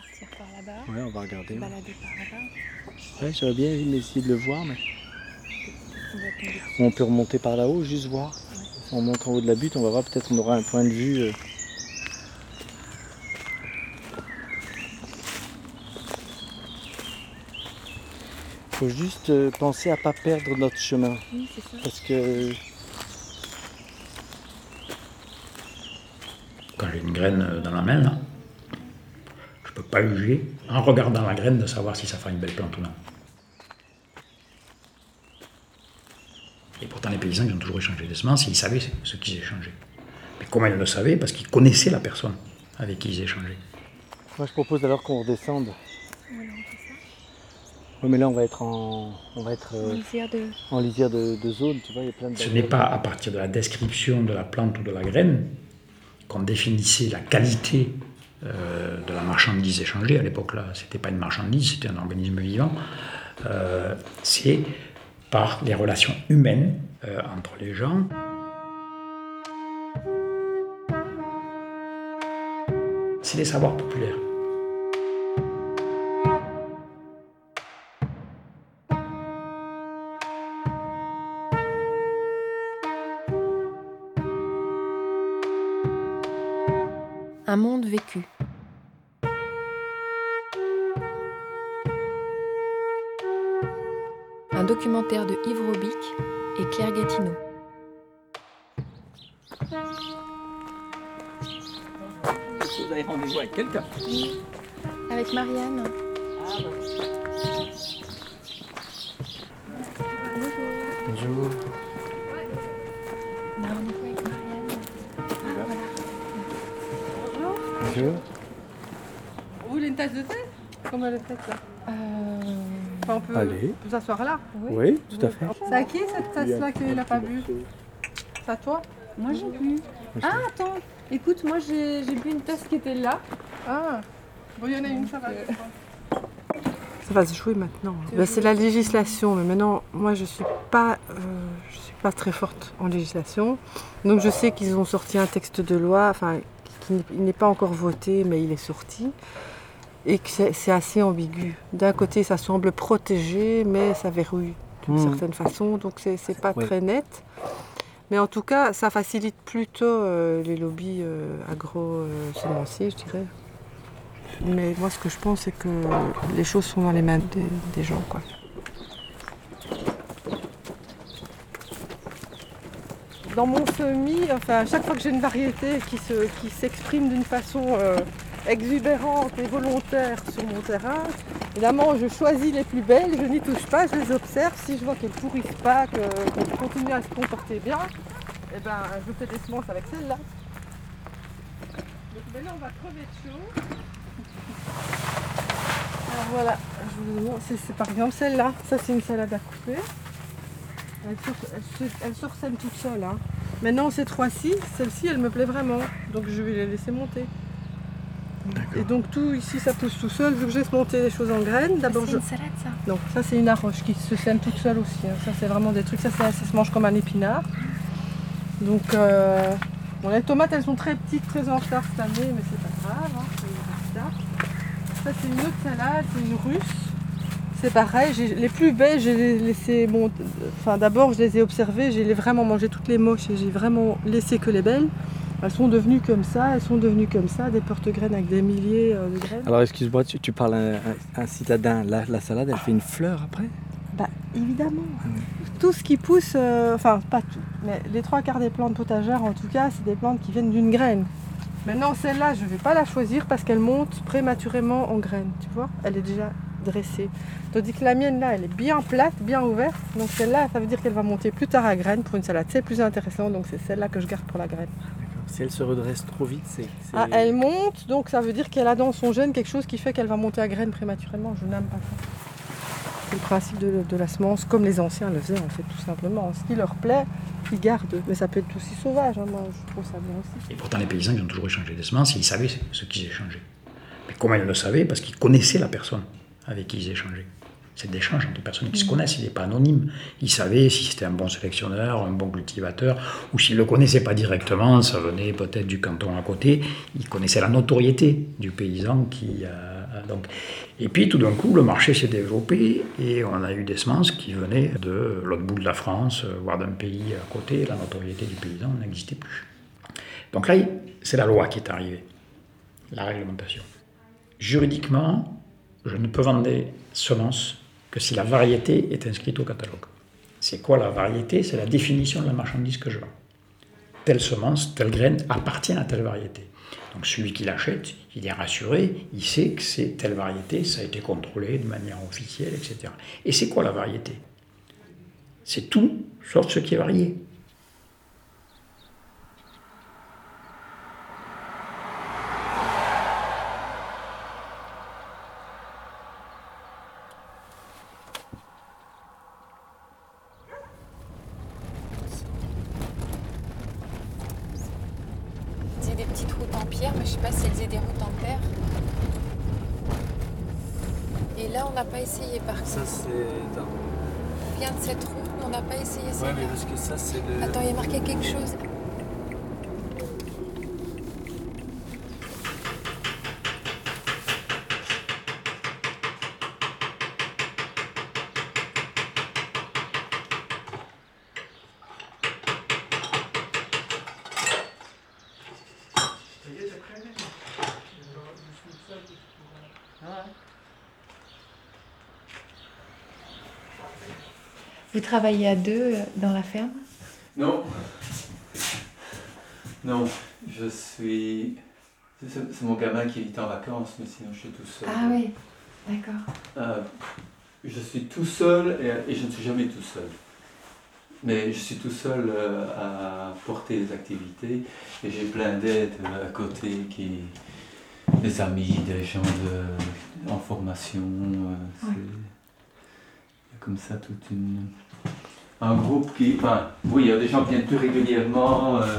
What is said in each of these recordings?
partir par là-bas, Ouais, on va regarder. Ouais, balader par là-bas. Ouais, j'aurais bien essayé de le voir, mais On peut remonter par là-haut, juste voir. On monte en haut de la butte, on va voir, peut-être on aura un point de vue. euh. Faut juste euh, penser à pas perdre notre chemin, Oui, c'est ça. parce que Quand j'ai une graine euh, dans la main, là, pas juger en regardant la graine de savoir si ça fera une belle plante ou non. Et pourtant, les paysans, ils ont toujours échangé des semences ils savaient ce qu'ils échangeaient. Mais comment ils le savaient Parce qu'ils connaissaient la personne avec qui ils échangeaient. moi je propose alors qu'on redescende. Fait. Oui, mais là on va être en, on va être En euh, lisière de. en lisière de, de zone, tu vois, il y a plein de. Ce n'est pas à partir de la description de la plante ou de la graine qu'on définissait la qualité euh, de la marchandise échangée. À l'époque-là, ce n'était pas une marchandise, c'était un organisme vivant. Euh, C'est par les relations humaines euh, entre les gens. C'est des savoirs populaires. Documentaire de Yves Robic et Claire Gatineau. Vous avez rendez-vous avec quelqu'un Avec Marianne. Bonjour. On a rendez-vous avec Marianne. Bonjour. Vous voulez une tasse de thé Comment elle est faite là Euh, Enfin, on, peut, Allez. s'asseoir là. Oui, tout à fait. C'est à qui cette tasse-là qu'il n'a pas bu C'est à toi Moi j'ai bu. Ah attends, écoute, moi j'ai j'ai bu une tasse qui était là. Ah Bon, il y en a une, ça va. Ça va se jouer maintenant. Ben, c'est la législation, mais maintenant, moi, je suis pas, euh, je suis pas très forte en législation. Donc, je sais qu'ils ont sorti un texte de loi, enfin, qui n'est- il n'est pas encore voté, mais il est sorti, et que c'est assez ambigu. D'un côté, ça semble protégé, mais ça verrouille d'une Hmm. certaine façon, donc c'est pas Oui. très net. Mais en tout cas, ça facilite plutôt euh, les lobbies euh, agro-semenciers, je dirais. Mais moi, ce que je pense, c'est que les choses sont dans les mains des, des gens. Quoi. Dans mon semis, enfin, à chaque fois que j'ai une variété qui, se, qui s'exprime d'une façon euh, exubérante et volontaire sur mon terrain, évidemment, je choisis les plus belles, je n'y touche pas, je les observe. Si je vois qu'elles ne pourrissent pas, que- qu'elles continuent à se comporter bien, eh ben, je fais des semences avec celles-là. Donc maintenant, on va crever de chaud. Alors voilà, je vous c'est, par exemple celle-là. Ça, c'est une salade à couper. Elle, sur, elle, toute seule. hein. Maintenant, ces trois-ci, celle-ci, elle me plaît vraiment. Donc je vais les laisser monter. Et donc tout ici, ça pousse tout seul. Vu que je laisse monter les choses en graines, d'abord c'est je... une salade, ça. Non, ça c'est une arroche qui se sème toute seule aussi. hein. Ça c'est vraiment des trucs, ça, c'est- ça se mange comme un épinard. Donc euh, bon, les tomates elles sont très petites, très en retard cette année, mais c'est pas grave. hein, ça. Ça c'est une autre salade, c'est une russe. C'est pareil, j'ai- les plus belles, j'ai laissé mon... Enfin d'abord je les ai observées, j'ai vraiment mangé toutes les moches et j'ai vraiment laissé que les belles. Elles sont devenues comme ça, elles sont devenues comme ça, des porte-graines avec des milliers euh, de graines. Alors excuse-moi, tu, tu parles un, un- un citadin. La, la salade, elle fait une fleur après? Bah évidemment. Tout ce qui pousse, euh, enfin pas tout, mais les trois quarts des plantes potagères en tout cas, c'est des plantes qui viennent d'une graine. Maintenant celle-là, je ne vais pas la choisir parce qu'elle monte prématurément en graine, tu vois. Elle est déjà dressée. Tandis que la mienne là, elle est bien plate, bien ouverte. Donc celle-là, ça veut dire qu'elle va monter plus tard à graine pour une salade. C'est plus intéressant, donc c'est celle-là que je garde pour la graine. Si elle se redresse trop vite, c'est. Ah, elle monte, donc ça veut dire qu'elle a dans son gène quelque chose qui fait qu'elle va monter à graine prématurément. Je n'aime pas ça. C'est le principe de, de la semence, comme les anciens le faisaient en fait, tout simplement. Ce qui leur plaît, ils gardent. Mais ça peut être aussi sauvage, hein, moi je trouve ça bien aussi. Et pourtant, les paysans, ils ont toujours échangé des semences et ils savaient ce qu'ils échangeaient. Mais comment ils le savaient Parce qu'ils connaissaient la personne avec qui ils échangeaient. C'est d'échange entre personnes qui se connaissent, il n'est pas anonyme. Ils savaient si c'était un bon sélectionneur, un bon cultivateur, ou s'ils ne le connaissaient pas directement, ça venait peut-être du canton à côté, ils connaissaient la notoriété du paysan qui a, donc. Et puis tout d'un coup, le marché s'est développé et on a eu des semences qui venaient de l'autre bout de la France, voire d'un pays à côté. La notoriété du paysan n'existait plus. Donc là, c'est la loi qui est arrivée, la réglementation. Juridiquement, je ne peux vendre des semences que si la variété est inscrite au catalogue. C'est quoi la variété? C'est la définition de la marchandise que je vends. Telle semence, telle graine appartient à telle variété. Donc celui qui l'achète, il est rassuré, il sait que c'est telle variété, ça a été contrôlé de manière officielle, etc. Et c'est quoi la variété? C'est tout sauf ce qui est varié. Travaillez à deux euh, dans la ferme? Non. Non, je suis. C'est mon gamin qui est en vacances, mais sinon je suis tout seul. Ah oui, d'accord. Euh, je suis tout seul et, je ne suis jamais tout seul. Mais je suis tout seul euh, à porter les activités et j'ai plein d'aides à côté qui. des amis, des gens de, en formation. Il y a comme ça toute une un groupe qui. Enfin, oui, il y a des gens qui viennent plus régulièrement, euh,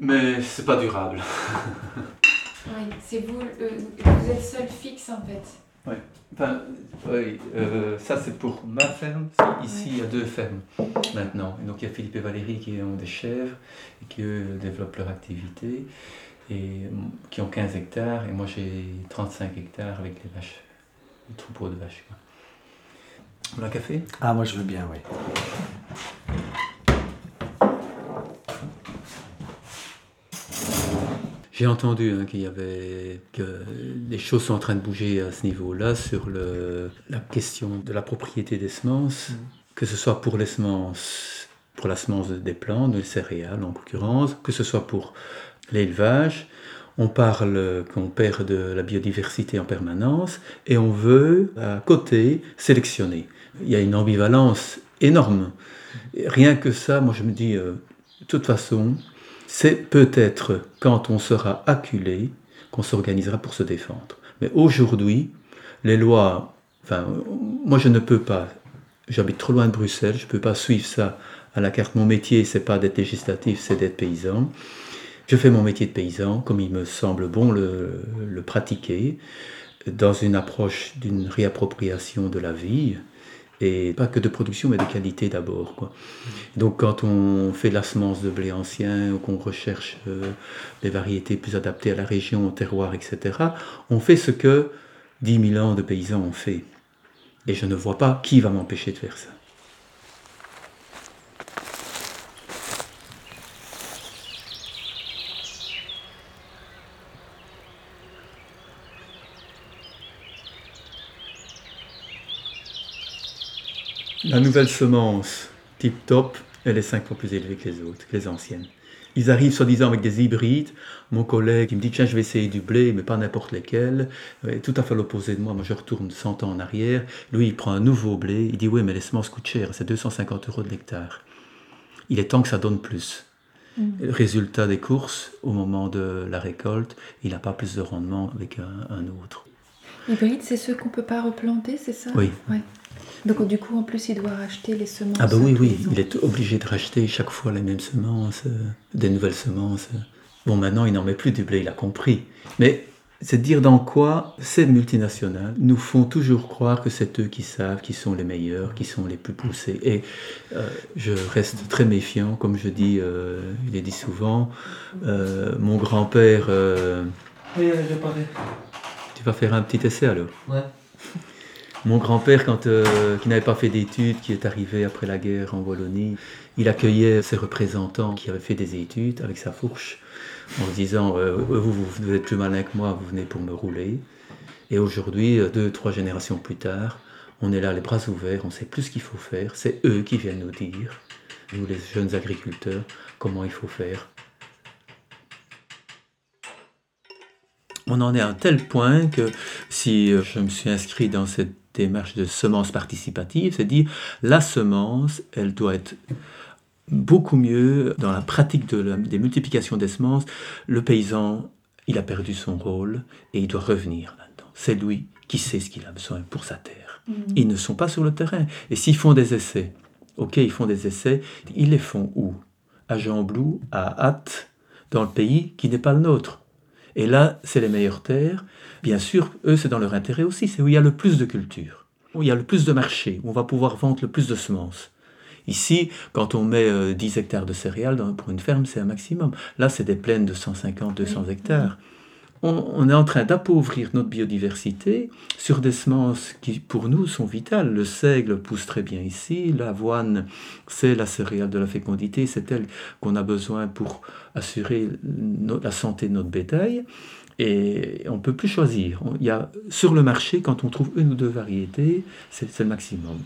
mais c'est pas durable. oui, c'est vous, euh, vous êtes seul fixe en fait. Oui, enfin, oui euh, ça c'est pour ma ferme. Ici, il y a deux fermes maintenant. Et donc il y a Philippe et Valérie qui ont des chèvres et qui eux développent leur activité et qui ont 15 hectares et moi j'ai 35 hectares avec les vaches, le troupeau de vaches. Un café? Ah, moi je veux bien, oui. J'ai entendu hein, qu'il y avait que les choses sont en train de bouger à ce niveau-là sur le, la question de la propriété des semences, mm. que ce soit pour les semences, pour la semence des plantes, des céréales en l'occurrence, que ce soit pour l'élevage. On parle qu'on perd de la biodiversité en permanence et on veut à côté sélectionner il y a une ambivalence énorme. Rien que ça, moi je me dis, euh, de toute façon, c'est peut-être quand on sera acculé qu'on s'organisera pour se défendre. Mais aujourd'hui, les lois, enfin, moi je ne peux pas, j'habite trop loin de Bruxelles, je ne peux pas suivre ça à la carte. Mon métier, c'est pas d'être législatif, c'est d'être paysan. Je fais mon métier de paysan comme il me semble bon le, le pratiquer, dans une approche d'une réappropriation de la vie, et pas que de production, mais de qualité d'abord. Donc quand on fait la semence de blé ancien ou qu'on recherche euh, des variétés plus adaptées à la région, au terroir, etc., on fait ce que 10 000 ans de paysans ont fait. Et je ne vois pas qui va m'empêcher de faire ça. La nouvelle semence tip top, elle est cinq fois plus élevée que les autres, que les anciennes. Ils arrivent soi-disant avec des hybrides. Mon collègue, il me dit Tiens, je vais essayer du blé, mais pas n'importe lequel. Tout à fait l'opposé de moi. Moi, je retourne 100 ans en arrière. Lui, il prend un nouveau blé. Il dit Oui, mais les semences coûtent cher. C'est 250 euros de l'hectare. Il est temps que ça donne plus. Mm. Résultat des courses, au moment de la récolte, il n'a pas plus de rendement avec un, un autre. Hybride, c'est ceux qu'on ne peut pas replanter, c'est ça? Oui. Ouais. Donc du coup, en plus, il doit racheter les semences. Ah bah oui, oui, il est obligé de racheter chaque fois les mêmes semences, euh, des nouvelles semences. Bon, maintenant, il n'en met plus du blé, il a compris. Mais c'est dire dans quoi ces multinationales nous font toujours croire que c'est eux qui savent, qui sont les meilleurs, qui sont les plus poussés. Et euh, je reste très méfiant, comme je dis, euh, il est dit souvent. mon grand-père Oui, je parlais. Tu vas faire un petit essai alors? Ouais. Mon grand-père, euh, qui n'avait pas fait d'études, qui est arrivé après la guerre en Wallonie, il accueillait ses représentants qui avaient fait des études avec sa fourche en disant euh, vous, vous, vous êtes plus malin que moi, vous venez pour me rouler. Et aujourd'hui, euh, deux, trois générations plus tard, on est là les bras ouverts, on sait plus ce qu'il faut faire. C'est eux qui viennent nous dire, nous les jeunes agriculteurs, comment il faut faire. On en est à un tel point que si euh, je me suis inscrit dans cette démarche de semence participative, c'est dire la semence, elle doit être beaucoup mieux dans la pratique de la- des multiplications des semences. Le paysan, il a perdu son rôle et il doit revenir là-dedans. C'est lui qui sait ce qu'il a besoin pour sa terre. Ils ne sont pas sur le terrain. Et s'ils font des essais, ok, ils font des essais, ils les font où? À Jean-Blou, à Hatt, dans le pays qui n'est pas le nôtre. Et là, c'est les meilleures terres. Bien sûr, eux, c'est dans leur intérêt aussi. C'est où il y a le plus de culture, où il y a le plus de marché, où on va pouvoir vendre le plus de semences. Ici, quand on met euh, 10 hectares de céréales pour une ferme, c'est un maximum. Là, c'est des plaines de 150, 200 hectares. On, on est en train d'appauvrir notre biodiversité sur des semences qui, pour nous, sont vitales. Le seigle pousse très bien ici. L'avoine, c'est la céréale de la fécondité. C'est elle qu'on a besoin pour assurer la santé de notre bétail. Et on ne peut plus choisir. Y a, sur le marché, quand on trouve une ou deux variétés, c'est le maximum.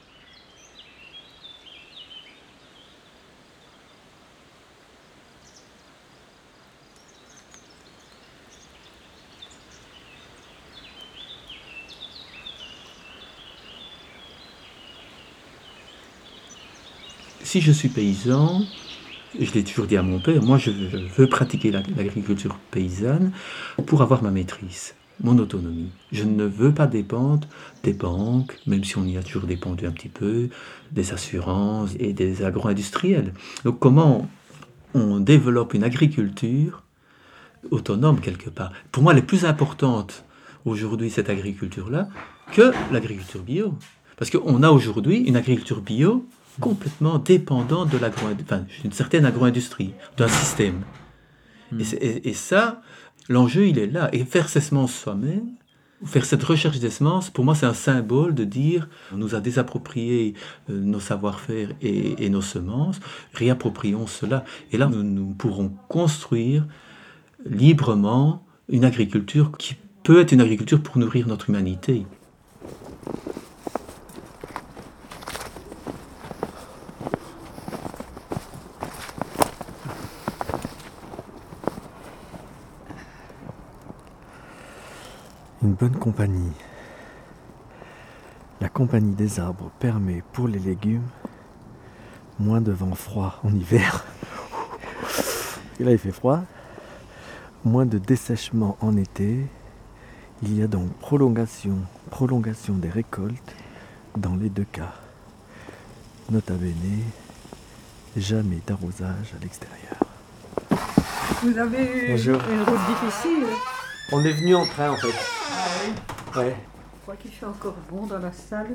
si je suis paysan, je l'ai toujours dit à mon père, moi je veux, pratiquer la- l'agriculture paysanne pour avoir ma maîtrise, mon autonomie. Je ne veux pas dépendre des banques, même si on y a toujours dépendu un petit peu, des assurances et des agro-industriels. Donc comment on développe une agriculture autonome quelque part? Pour moi, elle est plus importante aujourd'hui, cette agriculture-là, que l'agriculture bio. Parce qu'on a aujourd'hui une agriculture bio complètement dépendante de l'agro, enfin, d'une certaine agro-industrie, d'un système. Et, c'est- et- et ça, l'enjeu, il est là. Et faire ses semences soi-même, faire cette recherche des semences, pour moi, c'est un symbole de dire on nous a désapproprié euh, nos savoir-faire et, et nos semences, réapproprions cela. Et là, nous, nous pourrons construire librement une agriculture qui peut être une agriculture pour nourrir notre humanité. Une bonne compagnie. La compagnie des arbres permet pour les légumes moins de vent froid en hiver. Et là il fait froid. Moins de dessèchement en été. Il y a donc prolongation, prolongation des récoltes dans les deux cas. Nota bene, jamais d'arrosage à l'extérieur. Vous avez eu Bonjour. une route difficile. On est venu en train en fait. Ouais. Je crois qu'il fait encore bon dans la salle.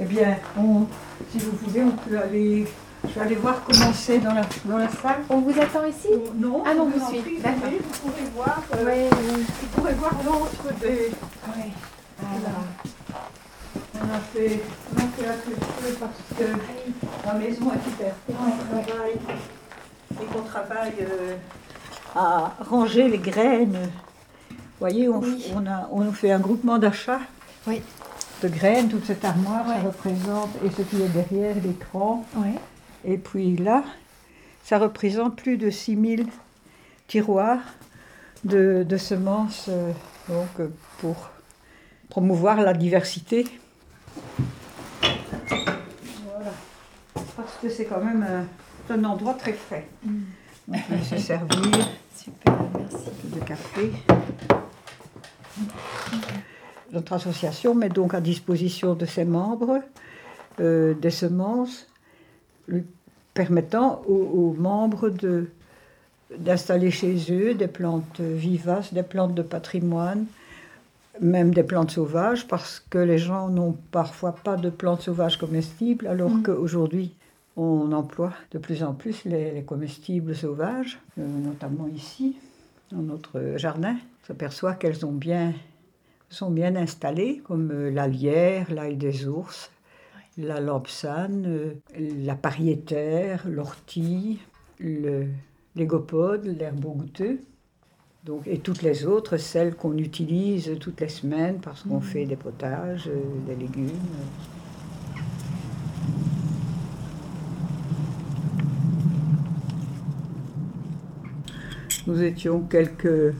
Eh bien, on- si vous voulez, on peut aller. Je vais aller voir comment c'est dans la, dans la salle. On vous attend ici Non, Ah non, vous suivez. D'accord. Vous pourrez voir, euh, Ouais, ouais. vous pourrez voir l'entre des. Voilà. On a fait, on a fait la culture parce que la maison est hyper petite. On travaille et qu'on travaille euh, à ranger les graines. Vous voyez, on, Oui. on a, on fait un groupement d'achat Oui. de graines, toute cette armoire, ça représente, et ce qui est derrière l'écran. Et puis là, ça représente plus de 6000 tiroirs de, de semences euh, donc, euh, pour promouvoir la diversité. Voilà. Parce que c'est quand même un, un endroit très frais. On peut se servir Super, merci. de café. Notre association met donc à disposition de ses membres euh, des semences lui permettant aux, aux membres de, d'installer chez eux des plantes vivaces, des plantes de patrimoine, même des plantes sauvages, parce que les gens n'ont parfois pas de plantes sauvages comestibles, alors Mm. qu'aujourd'hui, on emploie de plus en plus les, les comestibles sauvages, euh, notamment ici. dans notre jardin. On s'aperçoit qu'elles sont bien, sont bien installées, comme euh, la lierre, l'ail des ours, la lampsane, euh, la pariétaire, l'ortie, le l'égopode, l'herbe goûteux. Donc, et toutes les autres, celles qu'on utilise toutes les semaines parce qu'on fait des potages, des légumes. Nous étions quelques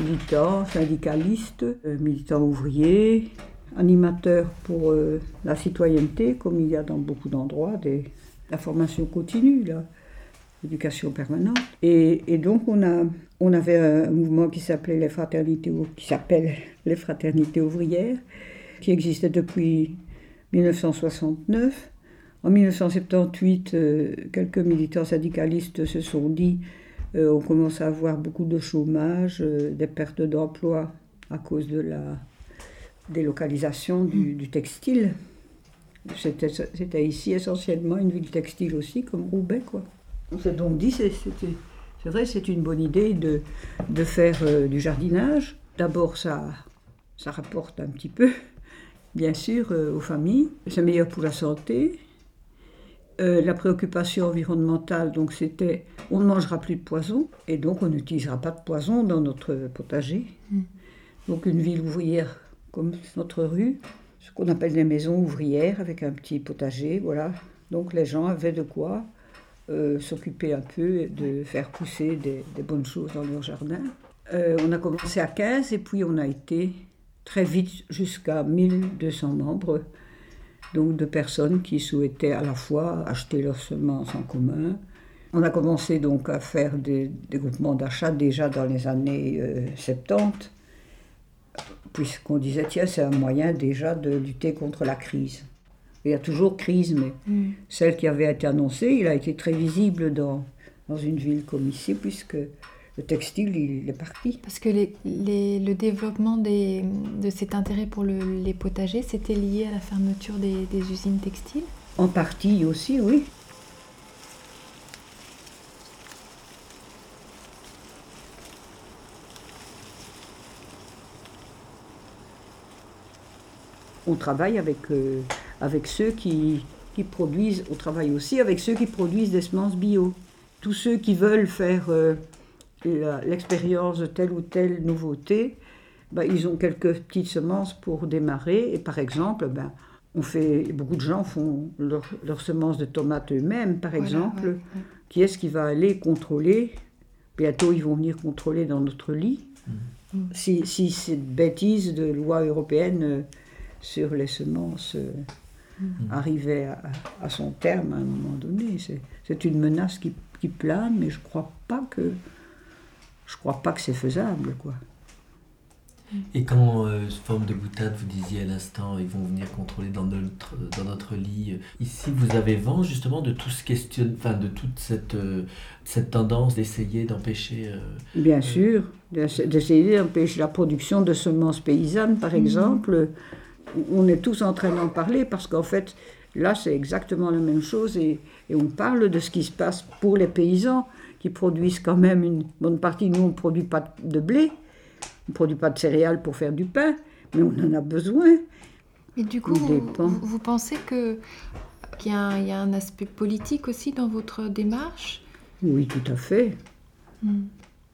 militants, syndicalistes, euh, militants ouvriers, animateurs pour euh, la citoyenneté, comme il y a dans beaucoup d'endroits, la formation continue, l'éducation permanente. Et, donc on, a, on avait un mouvement qui s'appelait les fraternités, qui s'appelle les fraternités ouvrières, qui existait depuis 1969. En 1978, euh, quelques militants syndicalistes se sont dit euh, on commence à avoir beaucoup de chômage, euh, des pertes d'emploi à cause de la délocalisation du, textile. C'était ici essentiellement une ville textile aussi, comme Roubaix. Quoi. On s'est donc dit, c'est vrai, c'est une bonne idée de, faire euh, du jardinage. D'abord, ça, rapporte un petit peu, bien sûr, aux familles. C'est meilleur pour la santé. Euh, la préoccupation environnementale, donc c'était on ne mangera plus de poison et donc on n'utilisera pas de poison dans notre potager. Donc une ville ouvrière comme notre rue, ce qu'on appelle des maisons ouvrières avec un petit potager, voilà. Donc les gens avaient de quoi euh, s'occuper un peu et de faire pousser des, des bonnes choses dans leur jardin. Euh, on a commencé à 15 et puis on a été très vite jusqu'à 1200 membres donc de personnes qui souhaitaient à la fois acheter leurs semences en commun. On a commencé donc à faire des, des groupements d'achat déjà dans les années euh, 70, puisqu'on disait, tiens, c'est un moyen déjà de lutter contre la crise. Il y a toujours crise, mais celle qui avait été annoncée, il a été très visible dans, dans une ville comme ici, puisque le textile, il est parti. Parce que les- les- le développement des- de cet intérêt pour le- les potagers, c'était lié à la fermeture des, des usines textiles? En partie aussi, oui. On travaille avec, euh, avec ceux qui, qui produisent, on travaille aussi avec ceux qui produisent des semences bio. Tous ceux qui veulent faire euh, l'expérience de telle ou telle nouveauté, ben, ils ont quelques petites semences pour démarrer. Et par exemple, ben, on fait, beaucoup de gens font leur- leurs semences de tomates eux-mêmes, par Voilà, exemple. ouais, ouais. Qui est-ce qui va aller contrôler? Bientôt, ils vont venir contrôler dans notre lit. Mm. Si, si cette bêtise de loi européenne euh, sur les semences euh, arrivait à, à son terme à un moment donné, c'est- une menace qui, qui plane, mais je crois pas que je crois pas que c'est faisable, quoi. Et quand, euh, forme de boutade, vous disiez à l'instant, ils vont venir contrôler dans notre, dans notre lit. euh, Ici, vous avez vent justement de tout ce question, enfin de toute cette, euh, cette tendance d'essayer d'empêcher. euh, Bien sûr, d'essa- d'essayer d'empêcher la production de semences paysannes, par exemple. On est tous en train d'en parler parce qu'en fait, là, c'est exactement la même chose et, et on parle de ce qui se passe pour les paysans qui produisent quand même une bonne partie. Nous, on ne produit pas de blé, on ne produit pas de céréales pour faire du pain, mais on en a besoin. Et du coup, vous, pensez que qu'il y, a un- il y a un aspect politique aussi dans votre démarche? Oui, tout à fait. Vous,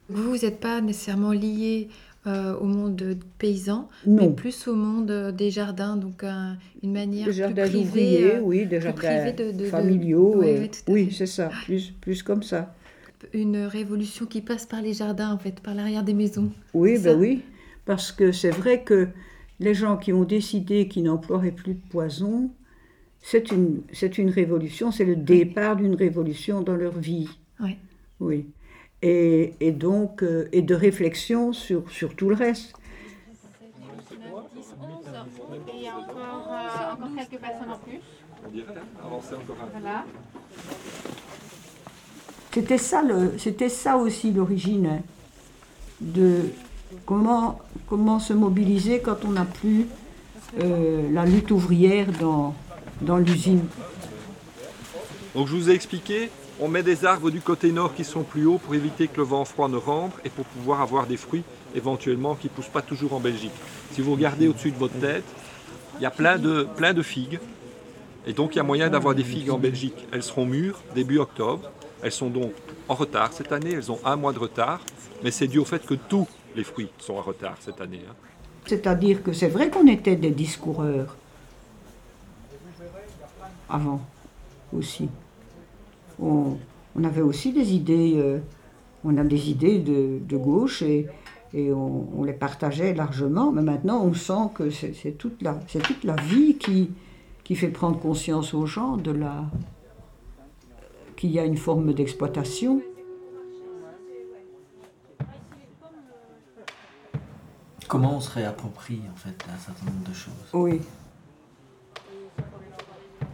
vous n'êtes pas nécessairement lié euh, au monde de- paysan, mais plus au monde euh, des jardins, donc un- une manière Des plus jardins privée, ouvriers, euh, oui, des jardins de- de- de- familiaux. Ouais, ouais, oui, c'est ça, plus, plus comme ça. Une révolution qui passe par les jardins, en fait, par l'arrière des maisons. Oui, ben ça oui, parce que c'est vrai que les gens qui ont décidé qu'ils n'emploieraient plus de poison, c'est une, c'est une révolution, c'est le départ d'une révolution dans leur vie. Ouais. Oui. Et, et donc, euh, et de réflexion sur, sur tout le reste. Et encore, euh, encore quelques personnes en plus. Voilà. C'était ça, aussi l'origine de comment, se mobiliser quand on n'a plus euh, la lutte ouvrière dans, l'usine. Donc je vous ai expliqué On met des arbres du côté nord qui sont plus hauts pour éviter que le vent froid ne rentre et pour pouvoir avoir des fruits éventuellement qui ne poussent pas toujours en Belgique. Si vous regardez au-dessus de votre tête, il y a plein de figues. Et donc il y a moyen d'avoir des figues en Belgique. Elles seront mûres début octobre. Elles sont donc en retard cette année. Elles ont un mois de retard. Mais c'est dû au fait que tous les fruits sont en retard cette année. hein. C'est-à-dire que c'est vrai qu'on était des discoureurs avant aussi. On, avait aussi des idées, euh, on a des idées de, gauche et, on, les partageait largement, mais maintenant on sent que c'est toute, la- vie qui fait prendre conscience aux gens de la qu'il y a une forme d'exploitation. Comment on se réapproprie en fait un certain nombre de choses? Oui.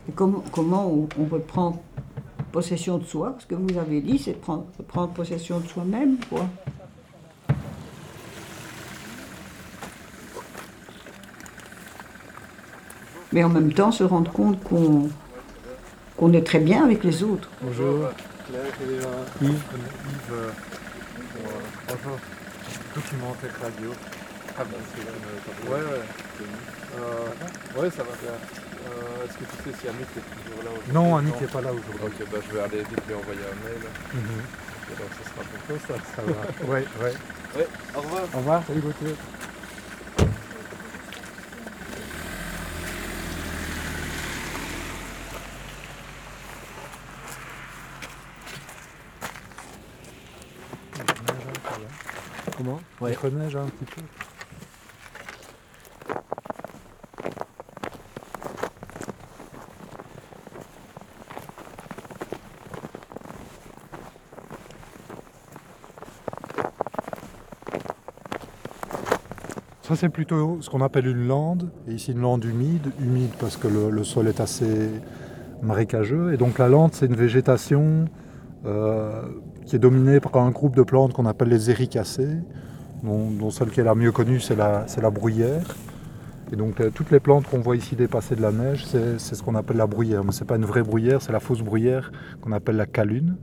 Et comment, comment on, on reprend possession de soi? Ce que vous avez dit, c'est de prendre, prendre possession de soi-même, quoi. Mais en même temps, se rendre compte qu'on qu'on est très bien avec les autres. Bonjour. Claire et euh, Yves. Yves, bonjour. Documentaire radio. Ah ben c'est Ouais, ouais. Euh, ouais, ça va bien. Euh, Est-ce que tu sais si Annick est toujours là aujourd'hui Non, Annick n'est pas là aujourd'hui. Ok, bah, je vais aller vite lui envoyer un mail. Mhm. Et donc ce sera pour toi, ça Ça va. Ouais, ouais. Ouais, au revoir. Au revoir, salut Gauthier. Comment Ouais. Il reneige un petit peu. Ça c'est plutôt ce qu'on appelle une lande, et ici une lande humide, humide parce que le, le sol est assez marécageux, et donc la lande c'est une végétation euh, qui est dominée par un groupe de plantes qu'on appelle les éricacées, dont, celle qui est la mieux connue c'est la, la bruyère. Et donc euh, toutes les plantes qu'on voit ici dépasser de la neige, c'est ce qu'on appelle la bruyère, mais c'est pas une vraie bruyère, c'est la fausse bruyère qu'on appelle la calune.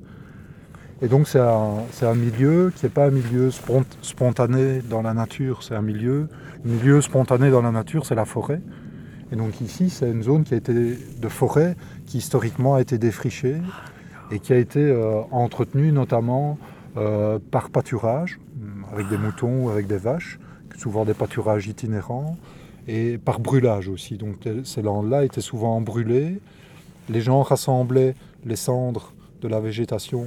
Et donc c'est un, milieu qui n'est pas un milieu spont- spontané dans la nature, c'est un milieu, milieu spontané dans la nature c'est la forêt. Et donc ici c'est une zone qui a été de forêt qui historiquement a été défrichée et qui a été euh, entretenue notamment euh, par pâturage, avec des moutons ou avec des vaches, souvent des pâturages itinérants, et par brûlage aussi. Donc euh, ces landes-là étaient souvent brûlées. Les gens rassemblaient les cendres de la végétation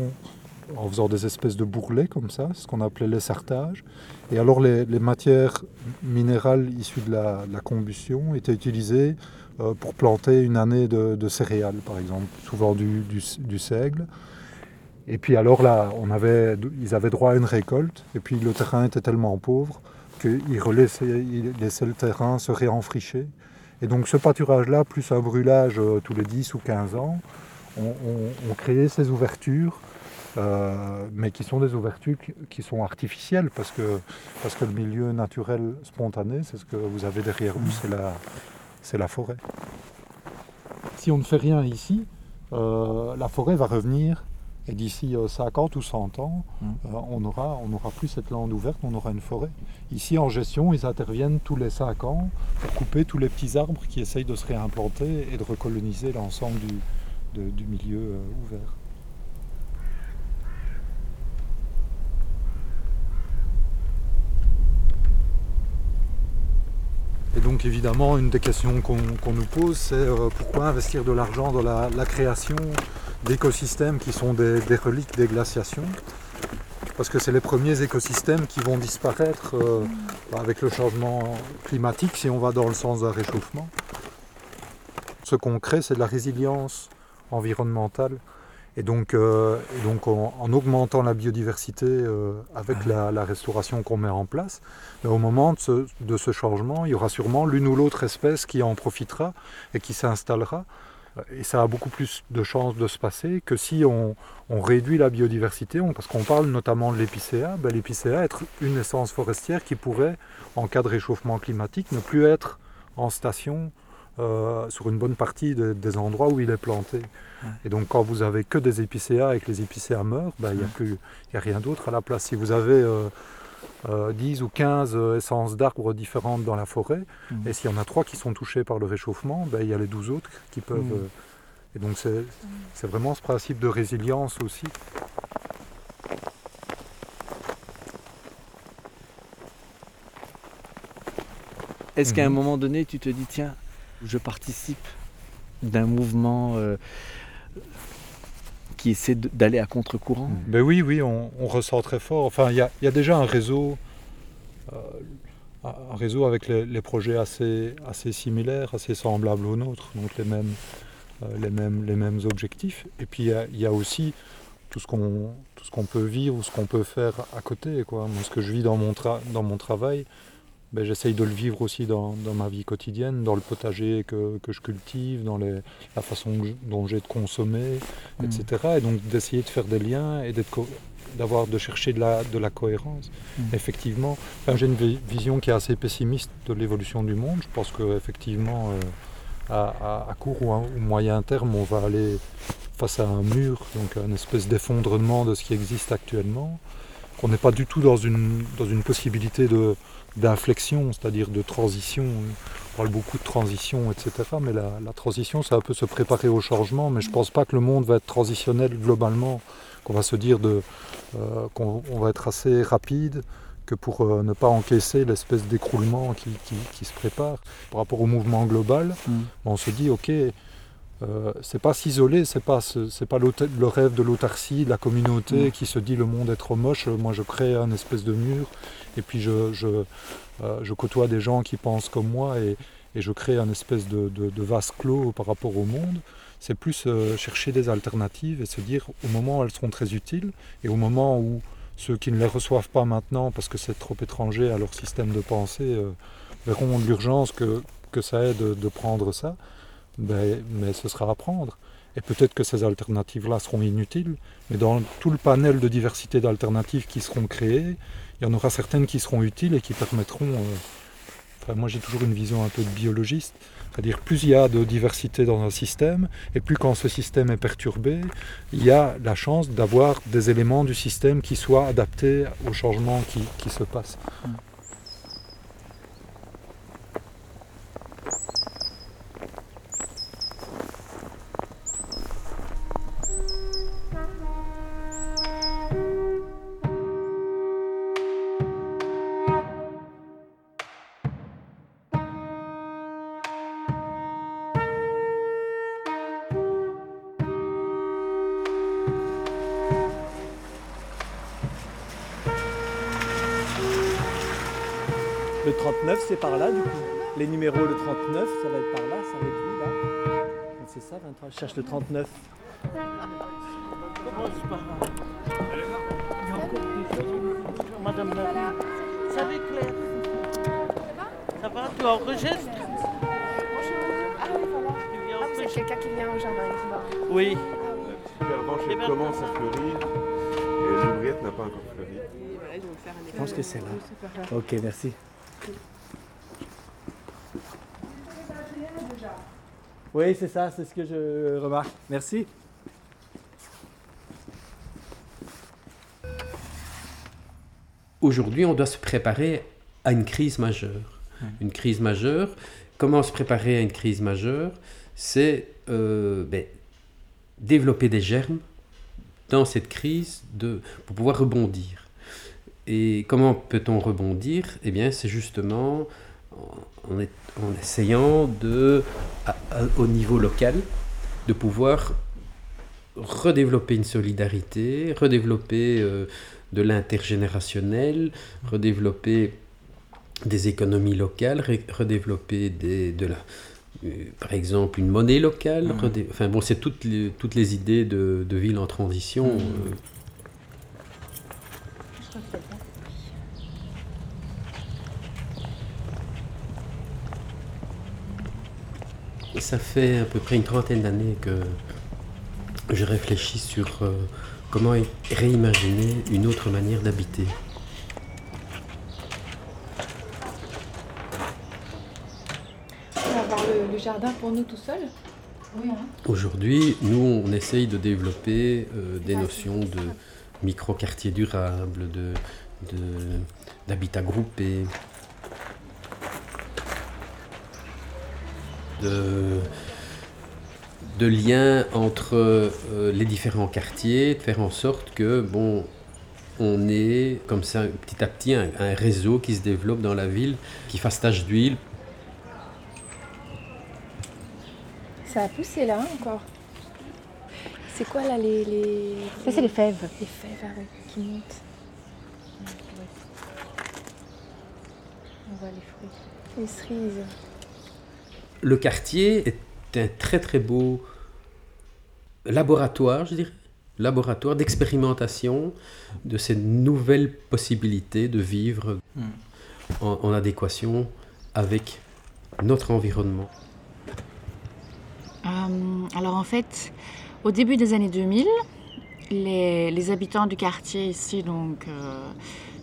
en faisant des espèces de bourrelets comme ça, ce qu'on appelait les sartages. Et alors les, matières minérales issues de la, combustion étaient utilisées pour planter une année de, céréales, par exemple, souvent du, seigle. Et puis alors là, on avait, ils avaient droit à une récolte, et puis le terrain était tellement pauvre qu'ils relaissaient- ils laissaient le terrain se réenfricher. Et donc ce pâturage-là, plus un brûlage euh, tous les 10 ou 15 ans, ont on, on créé ces ouvertures euh, mais qui sont des ouvertures qui, qui sont artificielles parce que, parce que le milieu naturel spontané, c'est ce que vous avez derrière vous, c'est la, c'est la forêt. Si on ne fait rien ici, euh, la forêt va revenir et d'ici euh, 50 ou 100 ans, euh, on aura, on n'aura plus cette lande ouverte, on aura une forêt. Ici, en gestion, ils interviennent tous les 5 ans pour couper tous les petits arbres qui essayent de se réimplanter et de recoloniser l'ensemble du, milieu euh, ouvert. Et donc évidemment, une des questions qu'on nous pose, c'est euh, pourquoi investir de l'argent dans la, la création d'écosystèmes qui sont des, des reliques des glaciations? Parce que c'est les premiers écosystèmes qui vont disparaître euh, avec le changement climatique si on va dans le sens d'un réchauffement. Ce qu'on crée, c'est de la résilience environnementale. Et donc, euh, et donc en, en augmentant la biodiversité euh, avec la, la restauration qu'on met en place, mais au moment de ce, de ce changement, il y aura sûrement l'une ou l'autre espèce qui en profitera et qui s'installera. Et ça a beaucoup plus de chances de se passer que si on, on réduit la biodiversité, on- parce qu'on parle notamment de l'épicéa, ben, l'épicéa être une essence forestière qui pourrait, en cas de réchauffement climatique, ne plus être en station euh, sur une bonne partie de- des endroits où il est planté. Et donc quand vous avez que des épicéas et que les épicéas meurent, ben, il n'y a, plus- il y a rien d'autre à la place. Si vous avez euh, euh, 10 ou 15 euh, essences d'arbres différentes dans la forêt, Mhm. et s'il y en a trois qui sont touchés par le réchauffement, ben, il y a les 12 autres qui peuvent... Euh, et donc c'est c'est vraiment ce principe de résilience aussi. Est-ce qu'à un moment donné, tu te dis, tiens, je participe d'un mouvement euh, qui essaie d'aller à contre-courant Ben oui, oui, on, ressent très fort. Enfin, il y a, déjà un réseau, euh, un réseau avec les, projets assez, assez similaires, assez semblables aux nôtres, donc les mêmes, euh, les mêmes, les mêmes objectifs. Et puis il y a, aussi tout ce qu'on peut vivre ou ce qu'on peut faire à côté. Quoi. Ce que je vis dans mon, tra- dans mon travail, ben, j'essaye de le vivre aussi dans, dans ma vie quotidienne, dans le potager que, que je cultive, dans les, la façon je- dont j'ai de consommer, Mm. etc. Et donc d'essayer de faire des liens et d'avoir de chercher de la, de la cohérence. Mm. Effectivement, enfin, j'ai une vi- vision qui est assez pessimiste de l'évolution du monde. Je pense qu'effectivement, à, à- à court ou, à- ou moyen terme, on va aller face à un mur, donc à une espèce d'effondrement de ce qui existe actuellement. On n'est pas du tout dans une, dans une possibilité de, d'inflexion, c'est-à-dire de transition. On parle beaucoup de transition, etc. Mais la, la transition, c'est un peu se préparer au changement. Mais je ne pense pas que le monde va être transitionnel globalement, qu'on va se dire de, euh, qu'on on va être assez rapide que pour euh, ne pas encaisser l'espèce d'écroulement qui, qui- qui se prépare. Par rapport au mouvement global, Mm. on se dit, ok, euh, c'est pas s'isoler, c'est pas, c'est pas le rêve de l'autarcie, de la communauté Mm. qui se dit le monde est trop moche, moi je crée un espèce de mur et puis euh, je côtoie des gens qui pensent comme moi et, je crée un espèce de, vase clos par rapport au monde. C'est plus euh, chercher des alternatives et se dire au moment où elles seront très utiles et au moment où ceux qui ne les reçoivent pas maintenant parce que c'est trop étranger à leur système de pensée euh, verront l'urgence que, ça est de, de prendre ça, ben, mais ce sera à prendre. Et peut-être que ces alternatives-là seront inutiles, mais dans tout le panel de diversité d'alternatives qui seront créées, il y en aura certaines qui seront utiles et qui permettront... euh, moi j'ai toujours une vision un peu de biologiste, c'est-à-dire plus il y a de diversité dans un système, et plus quand ce système est perturbé, il y a la chance d'avoir des éléments du système qui soient adaptés au changement qui, se passe. 39, ça va être par là, ça va être lui, là. Donc C'est ça, 23. Je cherche le 39. Madame la Salut Claire? Ça va Tu enregistres Ah oui. Ah, êtes quelqu'un qui vient au jardin et qui va. Oui. Superbanche, Eh elle commence à fleurir et l'oubliette n'a pas encore fleuri. Je pense que c'est là. Ok, merci. Oui, c'est ça, c'est ce que je remarque. Merci. Aujourd'hui, on doit se préparer à une crise majeure. Une crise majeure. Comment se préparer à une crise majeure? C'est euh, ben, développer des germes dans cette crise de, pour pouvoir rebondir. Et comment peut-on rebondir? Eh bien, c'est justement en, en est- en essayant de, à- à- au niveau local, de pouvoir redévelopper une solidarité, redévelopper euh, de l'intergénérationnel, redévelopper des économies locales, redévelopper des, de la, euh, par exemple une monnaie locale. Redé- enfin bon, c'est toutes les, toutes les idées de, de ville en transition. Mhm. euh, Ça fait à peu près une trentaine d'années que je réfléchis sur euh, comment réimaginer une autre manière d'habiter. Alors, avoir le, le jardin pour nous tout seuls Oui. Hein. Aujourd'hui, nous, on essaye de développer euh, des notions de micro-quartier durable, de, de- d'habitat groupé, de, de lien entre euh, les différents quartiers, de faire en sorte que, bon, on ait comme ça petit à petit un, un réseau qui se développe dans la ville, qui fasse tache d'huile Ça a poussé là hein, encore. C'est quoi là les. les... Ça, c'est les fèves. Les fèves, ah ouais, qui montent. On voit les fruits. Les cerises. Le quartier est un très très beau laboratoire, je dirais, laboratoire d'expérimentation de ces nouvelles possibilités de vivre Mm. en, en adéquation avec notre environnement. Euh, alors en fait, au début des années 2000, les, les habitants du quartier ici, donc, euh,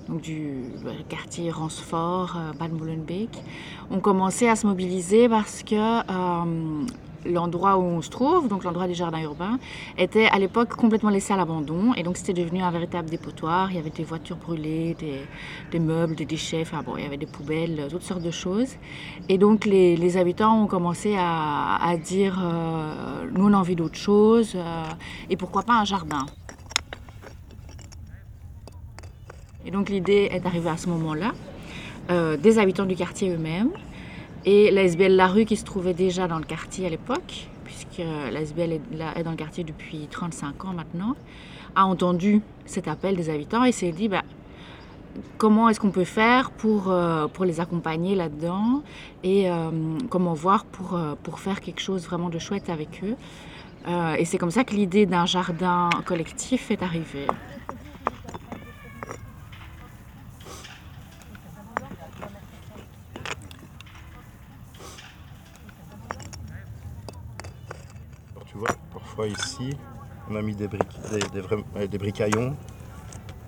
du bah, quartier Ransfort, euh, Bad Molenbeek, ont commencé à se mobiliser parce que euh, l'endroit où on se trouve, donc l'endroit des jardins urbains, était à l'époque complètement laissé à l'abandon et donc c'était devenu un véritable dépotoir. Il y avait des voitures brûlées, des, meubles, des déchets, enfin bon, il y avait des poubelles, euh, toutes sortes de choses. Et donc les, habitants ont commencé à, dire euh, nous on a envie d'autre chose euh, et pourquoi pas un jardin. Et donc l'idée est arrivée à ce moment-là, euh, des habitants du quartier eux-mêmes et la SBL La Rue qui se trouvait déjà dans le quartier à l'époque, puisque la SBL est, est dans le quartier depuis 35 ans maintenant, a entendu cet appel des habitants et s'est dit bah, comment est-ce qu'on peut faire pour, euh, les accompagner là-dedans et euh, comment voir pour, euh, faire quelque chose vraiment de chouette avec eux. Euh, et c'est comme ça que l'idée d'un jardin collectif est arrivée. Alors, tu ici, on a mis des, vrais- euh, bricaillons.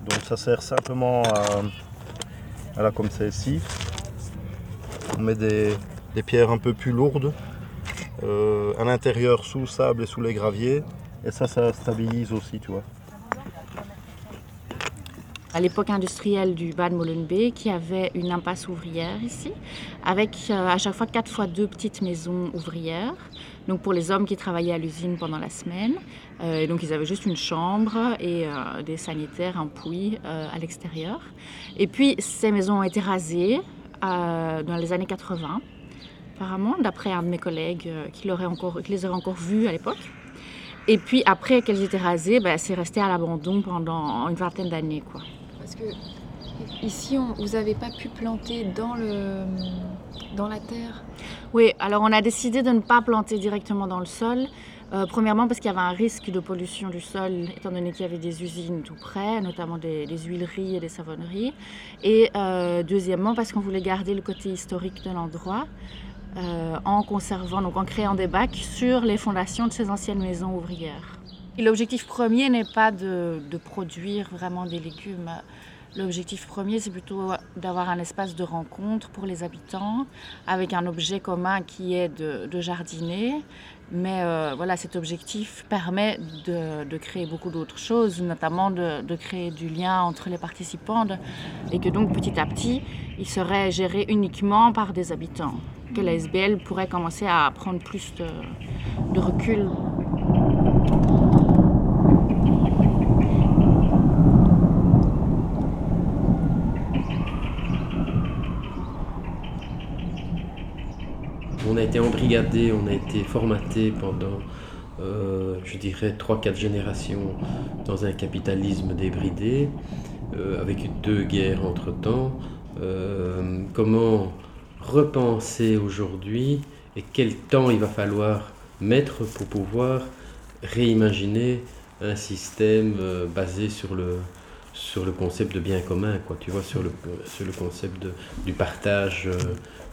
Donc ça sert simplement à, voilà, comme celle-ci. On met des, pierres un peu plus lourdes euh, à l'intérieur sous le sable et sous les graviers. Et ça, ça stabilise aussi, tu vois. À l'époque industrielle du Bad Molenbeek, y avait une impasse ouvrière ici, avec euh, à chaque fois quatre fois deux petites maisons ouvrières. Donc pour les hommes qui travaillaient à l'usine pendant la semaine, Euh, et donc ils avaient juste une chambre et euh, des sanitaires, un puits à l'extérieur. Et puis ces maisons ont été rasées dans les années 80, apparemment, d'après un de mes collègues qui, qui les aurait encore vues à l'époque. Et puis après qu'elles étaient rasées, ben, c'est resté à l'abandon pendant une vingtaine d'années. quoi. Parce que ici, vous n'avez pas pu planter dans, le, dans la terre. Oui, alors on a décidé de ne pas planter directement dans le sol. Euh, premièrement parce qu'il y avait un risque de pollution du sol, étant donné qu'il y avait des usines tout près, notamment des, huileries et des savonneries. Et euh, deuxièmement parce qu'on voulait garder le côté historique de l'endroit euh, en conservant, donc en créant des bacs sur les fondations de ces anciennes maisons ouvrières. L'objectif premier n'est pas de produire vraiment des légumes. L'objectif premier, c'est plutôt d'avoir un espace de rencontre pour les habitants, avec un objet commun qui est de, jardiner. Mais euh, voilà, cet objectif permet de, créer beaucoup d'autres choses, notamment de, de créer du lien entre les participants, et que donc petit à petit, il serait géré uniquement par des habitants. Que la SBL pourrait commencer à prendre plus de recul On a été embrigadé, on a été formaté pendant, euh, je dirais, 3-4 générations dans un capitalisme débridé, euh, avec deux guerres entre-temps. Euh, comment repenser aujourd'hui et quel temps il va falloir mettre pour pouvoir réimaginer un système basé sur le, sur le concept de bien commun, quoi, tu vois, sur le, sur le concept de, du partage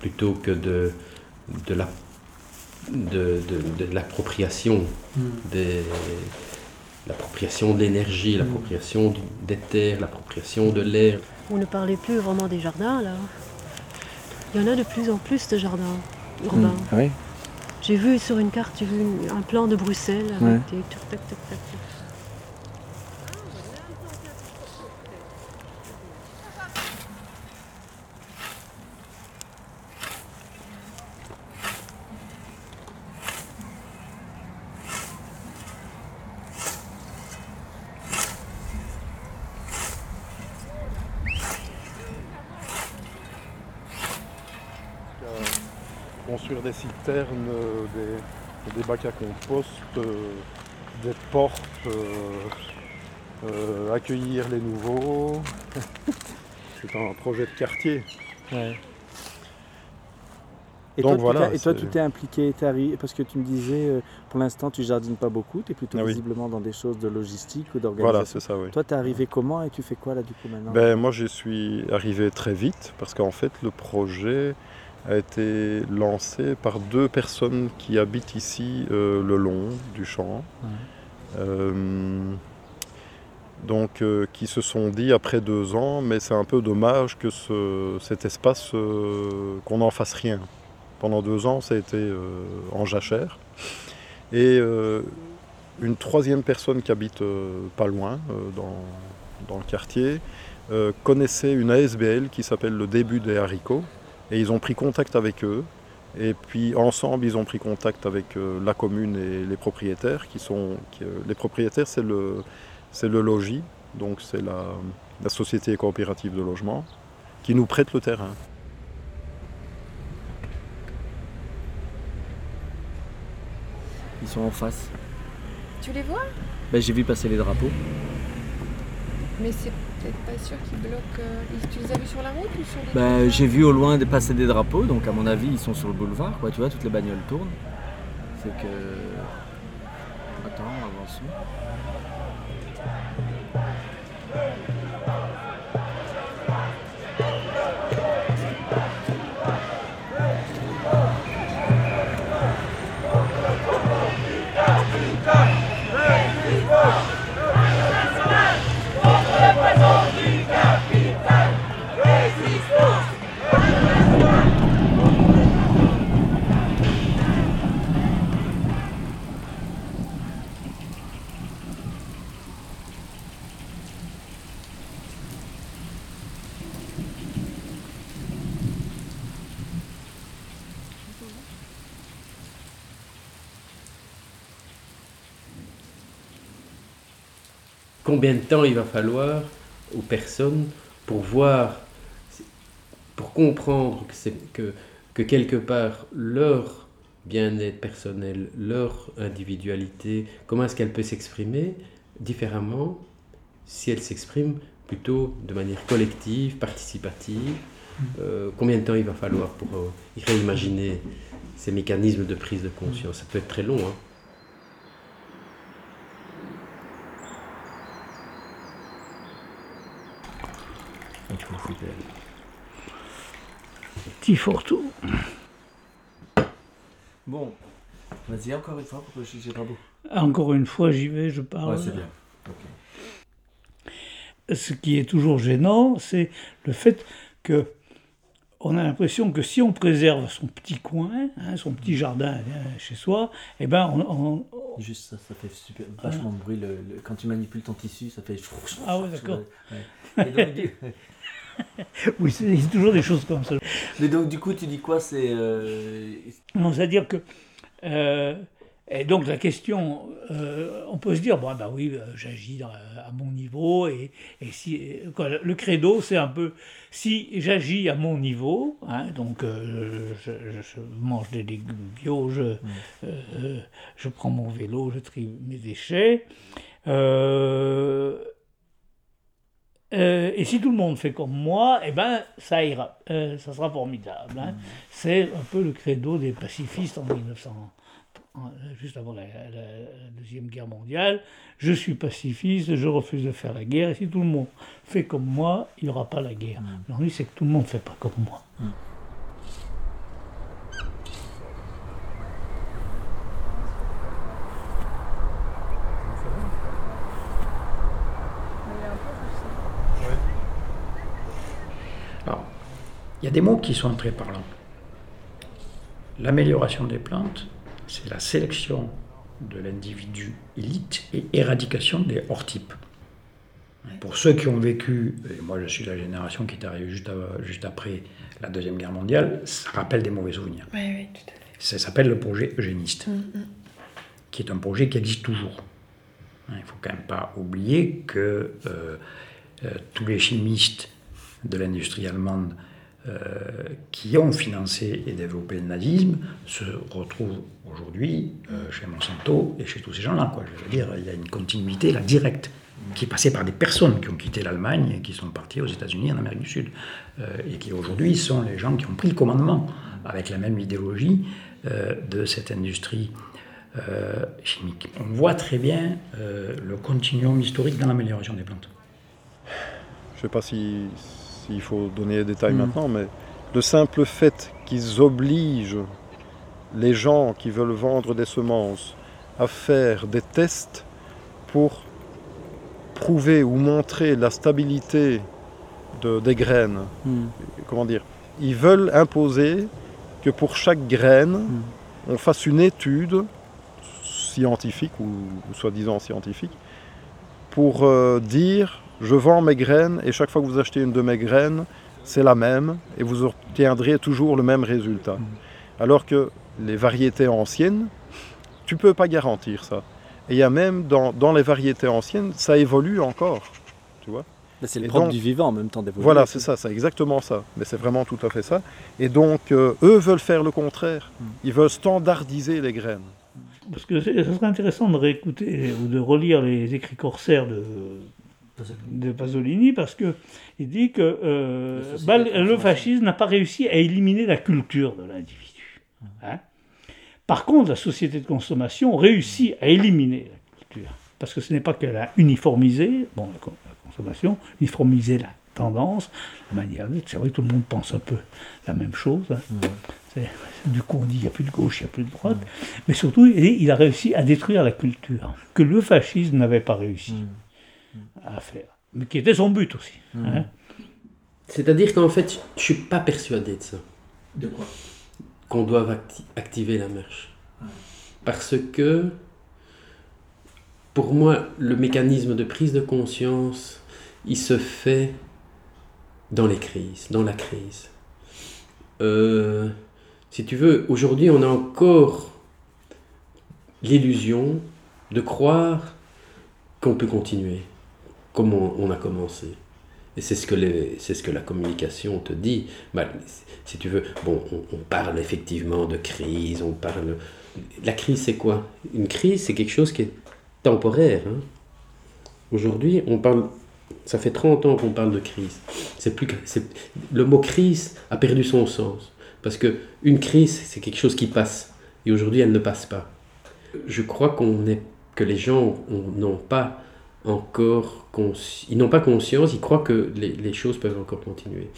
plutôt que de, de la de, de, de l'appropriation Mm. des l'appropriation de l'énergie, l'appropriation du- des terres, l'appropriation de l'air. On ne parlait plus vraiment des jardins là. Il y en a de plus en plus de jardins. urbain. Mm. Ah oui J'ai vu sur une carte, j'ai vu un plan de Bruxelles avec Ouais. des des citernes, euh, des, des bacs à compost, euh, des portes, euh, accueillir les nouveaux. C'est un projet de quartier. Et Donc toi, tu voilà, t'es- et toi, c'est- tu t'es impliqué, parce que tu me disais, pour l'instant, tu jardines pas beaucoup, tu es plutôt Ah oui. visiblement dans des choses de logistique ou d'organisation. Voilà, c'est ça, oui. Toi, tu es arrivé comment et tu fais quoi là du coup maintenant? Ben, moi, j'y suis arrivé très vite parce qu'en fait, le projet a été lancé par deux personnes qui habitent ici euh, le long du champ. Euh, donc, euh, qui se sont dit après deux ans, mais c'est un peu dommage que ce- cet espace, qu'on n'en fasse rien. Pendant deux ans, ça a été en jachère. Et une troisième personne qui habite pas loin, dans, dans le quartier, connaissait une ASBL qui s'appelle le début des haricots. Et ils ont pris contact avec eux. Et puis ensemble, ils ont pris contact avec euh, la commune et les propriétaires. Qui sont, qui, euh, les propriétaires, c'est le, c'est le logis, donc c'est la, la société coopérative de logement, qui nous prête le terrain. Ils sont en face. Tu les vois? Ben, J'ai vu passer les drapeaux. Mais c'est peut-être pas sûr qu'ils bloquent. euh, Tu les as vus sur la route ou sur. Ben, j'ai vu au loin passer des drapeaux, donc à mon avis ils sont sur le boulevard, quoi. Tu vois, toutes les bagnoles tournent. C'est que. Attends, avançons. Combien de temps il va falloir aux personnes pour voir, pour comprendre que, c'est- que, que quelque part leur bien-être personnel, leur individualité, comment est-ce qu'elle peut s'exprimer différemment si elle s'exprime plutôt de manière collective, participative Euh, Combien de temps il va falloir pour euh, réimaginer ces mécanismes de prise de conscience? Ça peut être très long. Hein. Petit fourre-tout. Bon, vas-y encore une fois pour que je j'ai pas beau. Encore une fois, j'y vais, je parle. Ouais, c'est bien. Ce qui est toujours gênant, c'est le fait que on a l'impression que si on préserve son petit coin, hein, son petit jardin hein, chez soi, eh ben on, on- Juste ça, ça fait super, vachement de bruit. Le, le- quand tu manipules ton tissu, ça fait. Ah ouais, d'accord. Ouais. Oui, c'est toujours des choses comme ça. Mais donc, du coup, tu dis quoi C'est. euh, Non, c'est-à-dire que. euh, et donc la question, euh, on peut se dire, bon, bah oui, euh, j'agis à mon niveau, et, et si, quoi, le credo, c'est un peu, si j'agis à mon niveau, hein, donc je, je- mange des légumes bio, je, euh, je prends mon vélo, je trie mes déchets, euh, euh, et si tout le monde fait comme moi, eh ben, ça ira, Euh, ça sera formidable. hein. C'est un peu le credo des pacifistes en 1900, en- juste avant la, la- la Deuxième Guerre mondiale. Je suis pacifiste, je refuse de faire la guerre, et si tout le monde fait comme moi, il n'y aura pas la guerre. L'ennui, c'est que tout le monde ne fait pas comme moi. Alors, des mots qui sont très parlants. l'amélioration des plantes, c'est la sélection de l'individu élite et éradication des hors-types. Pour ceux qui ont vécu, et moi je suis la génération qui est arrivée juste, à- juste après la Deuxième Guerre mondiale, ça rappelle des mauvais souvenirs. Oui, oui, tout à fait. Ça s'appelle le projet eugéniste, Mm, mm. qui est un projet qui existe toujours. Hein, Il ne faut quand même pas oublier que euh, euh, tous les chimistes de l'industrie allemande qui ont financé et développé le nazisme se retrouvent aujourd'hui euh, chez Monsanto et chez tous ces gens-là. Je veux dire, il y a une continuité là directe qui est passée par des personnes qui ont quitté l'Allemagne et qui sont parties aux États-Unis, en Amérique du Sud, euh, et qui aujourd'hui sont les gens qui ont pris le commandement avec la même idéologie euh, de cette industrie euh, chimique. On voit très bien euh, le continuum historique dans l'amélioration des plantes. Je ne sais pas si- s'il faut donner les détails Mm. maintenant, mais le simple fait qu'ils obligent les gens qui veulent vendre des semences à faire des tests pour prouver ou montrer la stabilité de- des graines. Comment dire? Ils veulent imposer que pour chaque graine, on fasse une étude scientifique ou, ou soi-disant scientifique pour euh, dire je vends mes graines et chaque fois que vous achetez une de mes graines, c'est la même et vous obtiendrez toujours le même résultat. Alors que les variétés anciennes, tu peux pas garantir ça. Et il y a même dans, dans les variétés anciennes, ça évolue encore. Tu vois c'est le Et propre donc- du vivant en même temps d'évoluer. Voilà, c'est ça, c'est exactement ça. Mais c'est vraiment tout à fait ça. Et donc, euh, eux veulent faire le contraire. Ils veulent standardiser les graines. Parce que c'est- ça serait intéressant de réécouter ou de relire les écrits corsaires de, de Pasolini parce que il dit que euh, bah, le fascisme n'a pas réussi à éliminer la culture de l'individu. hein. Par contre, la société de consommation réussit à éliminer la culture. Parce que ce n'est pas qu'elle a uniformisé bon, la, con- la consommation, uniformisé la tendance, la manière d'être. C'est vrai que tout le monde pense un peu la même chose. hein. Du coup, on dit il n'y a plus de gauche, il n'y a plus de droite. Mais surtout, il il a réussi à détruire la culture, que le fascisme n'avait pas réussi à faire. Mais qui était son but aussi. hein. C'est-à-dire qu'en fait, je suis pas persuadé de ça. De quoi? Qu'on doive acti- activer la marche. Parce que, pour moi, le mécanisme de prise de conscience, il se fait dans les crises, dans la crise. Euh, si tu veux, aujourd'hui, on a encore l'illusion de croire qu'on peut continuer comme on, a commencé. Et c'est ce, que les- c'est ce que la communication te dit. Bah, si tu veux, bon, on, parle effectivement de crise, on parle... La crise, c'est quoi? Une crise, c'est quelque chose qui est temporaire. hein. Aujourd'hui, on parle... Ça fait 30 ans qu'on parle de crise. C'est plus c'est- le mot crise a perdu son sens. Parce que une crise, c'est quelque chose qui passe. Et aujourd'hui, elle ne passe pas. Je crois qu'on est, que les gens on- n'ont pas encore ils n'ont pas conscience, ils croient que les, les choses peuvent encore continuer.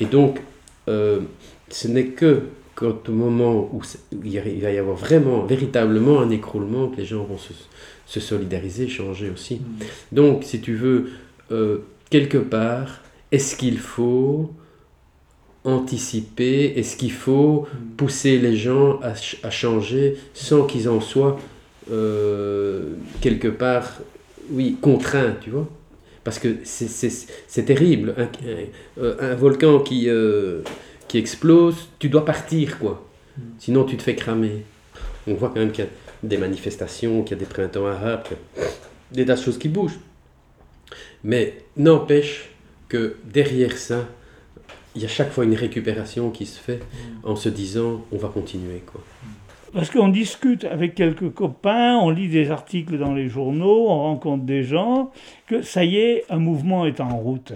Et donc, euh, ce n'est que quand au moment où, il va y avoir vraiment, véritablement un écroulement, que les gens vont se, se solidariser, changer aussi. Donc, si tu veux, euh, quelque part, est-ce qu'il faut anticiper Est-ce qu'il faut pousser les gens à changer sans qu'ils en soient euh, quelque part, oui, contraints, tu vois Parce que c'est- terrible. Un, un- un volcan qui, euh, qui explose, tu dois partir, quoi. Sinon, tu te fais cramer. On voit quand même qu'il y a des manifestations, qu'il y a des printemps arabes, des tas de choses qui bougent. Mais n'empêche que derrière ça, il y a chaque fois une récupération qui se fait en se disant on va continuer. Quoi. Parce qu'on discute avec quelques copains, on lit des articles dans les journaux, on rencontre des gens, que ça y est, un mouvement est en route.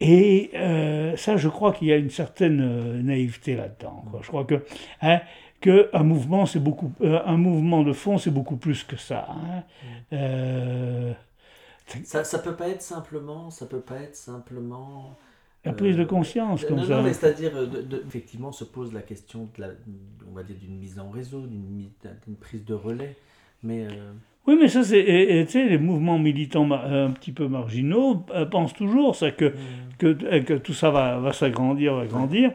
Et euh, ça, je crois qu'il y a une certaine euh, naïveté là-dedans. Je crois que, hein, que un mouvement, c'est beaucoup, euh, un mouvement de fond, c'est beaucoup plus que ça. hein. Ça, ça peut pas être simplement, ça peut pas être simplement. La prise de conscience, euh, comme non, ça. Non, mais c'est-à-dire, euh, effectivement, se pose la question de la, on va dire d'une mise en réseau, d'une prise de relais, mais. euh, Oui, mais ça, c'est. Tu sais, les mouvements militants un petit peu marginaux pensent toujours ça, que, que, euh, que tout ça va, va s'agrandir, va grandir.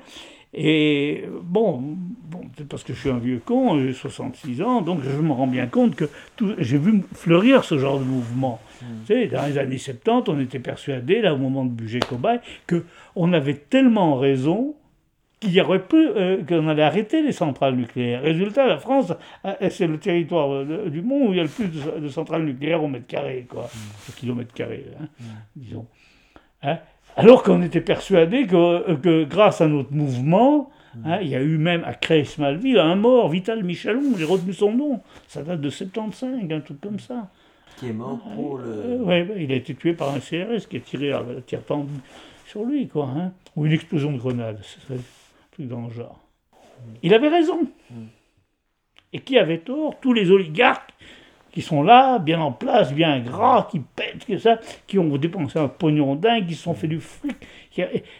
Et bon, bon peut-être parce que je suis un vieux con, j'ai 66 ans, donc je me rends bien compte que j'ai vu fleurir ce genre de mouvement. Mmh. Tu sais, dans les années 70, on était persuadé, là, au moment de budget cobaye, qu'on avait tellement raison qu'il y aurait euh, qu'on allait arrêter les centrales nucléaires. Résultat, la France, euh, c'est le territoire euh, du monde où il y a le plus de, centrales nucléaires au mètre carré, quoi, mmh. au kilomètre carré, hein, mmh. disons. Hein alors qu'on était persuadé que, que, grâce à notre mouvement, hein, il y a eu même à Creys-Malville un mort, Vital Michalon, j'ai retenu son nom, ça date de 75, un truc comme ça. Qui est mort pour le. Euh, oui, il a été tué par un CRS qui a tiré à tir pendu sur lui, quoi. Hein. Ou une explosion de grenade, c'est un truc dans le genre. Il avait raison. Mm. Et qui avait tort? Tous les oligarques qui sont là, bien en place, bien gras, qui pètent, que ça, qui ont dépensé un pognon dingue, qui se sont fait du fric.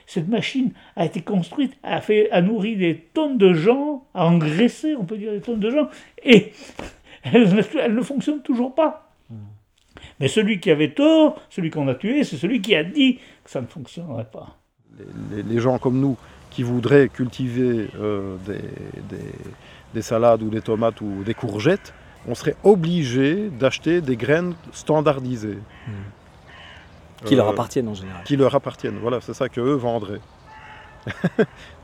Cette machine a été construite, a, fait, a nourri des tonnes de gens, a engraissé, on peut dire, des tonnes de gens, et elle, ne fonctionne toujours pas. Mais celui qui avait tort, celui qu'on a tué, c'est celui qui a dit que ça ne fonctionnerait pas. Les, gens comme nous qui voudraient cultiver euh, des, des salades ou des tomates ou des courgettes, on serait obligé d'acheter des graines standardisées. Qui leur euh, appartiennent en général. Qui leur appartiennent, voilà, c'est ça qu'eux vendraient.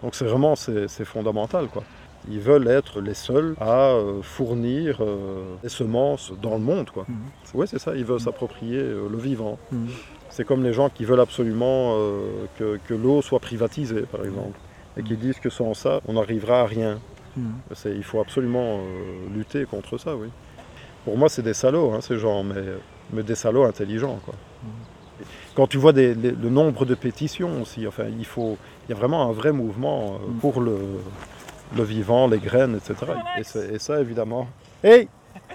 Donc c'est vraiment c'est, fondamental quoi. Ils veulent être les seuls à euh, fournir euh, des semences dans le monde quoi. Hmm. Oui c'est ça, ils veulent s'approprier le vivant. Hmm. C'est comme les gens qui veulent absolument que, que l'eau soit privatisée par exemple et qui disent que sans ça on n'arrivera à rien. Hmm. Il faut absolument euh, lutter contre ça, oui. Pour moi, c'est des salauds, hein, ces gens, mais, mais, des salauds intelligents. Quoi. Hmm. Quand tu vois le nombre de pétitions aussi, enfin, il, faut, il y a vraiment un vrai mouvement euh, hmm. pour le, le, vivant, les graines, etc. Et, ça, évidemment. Hey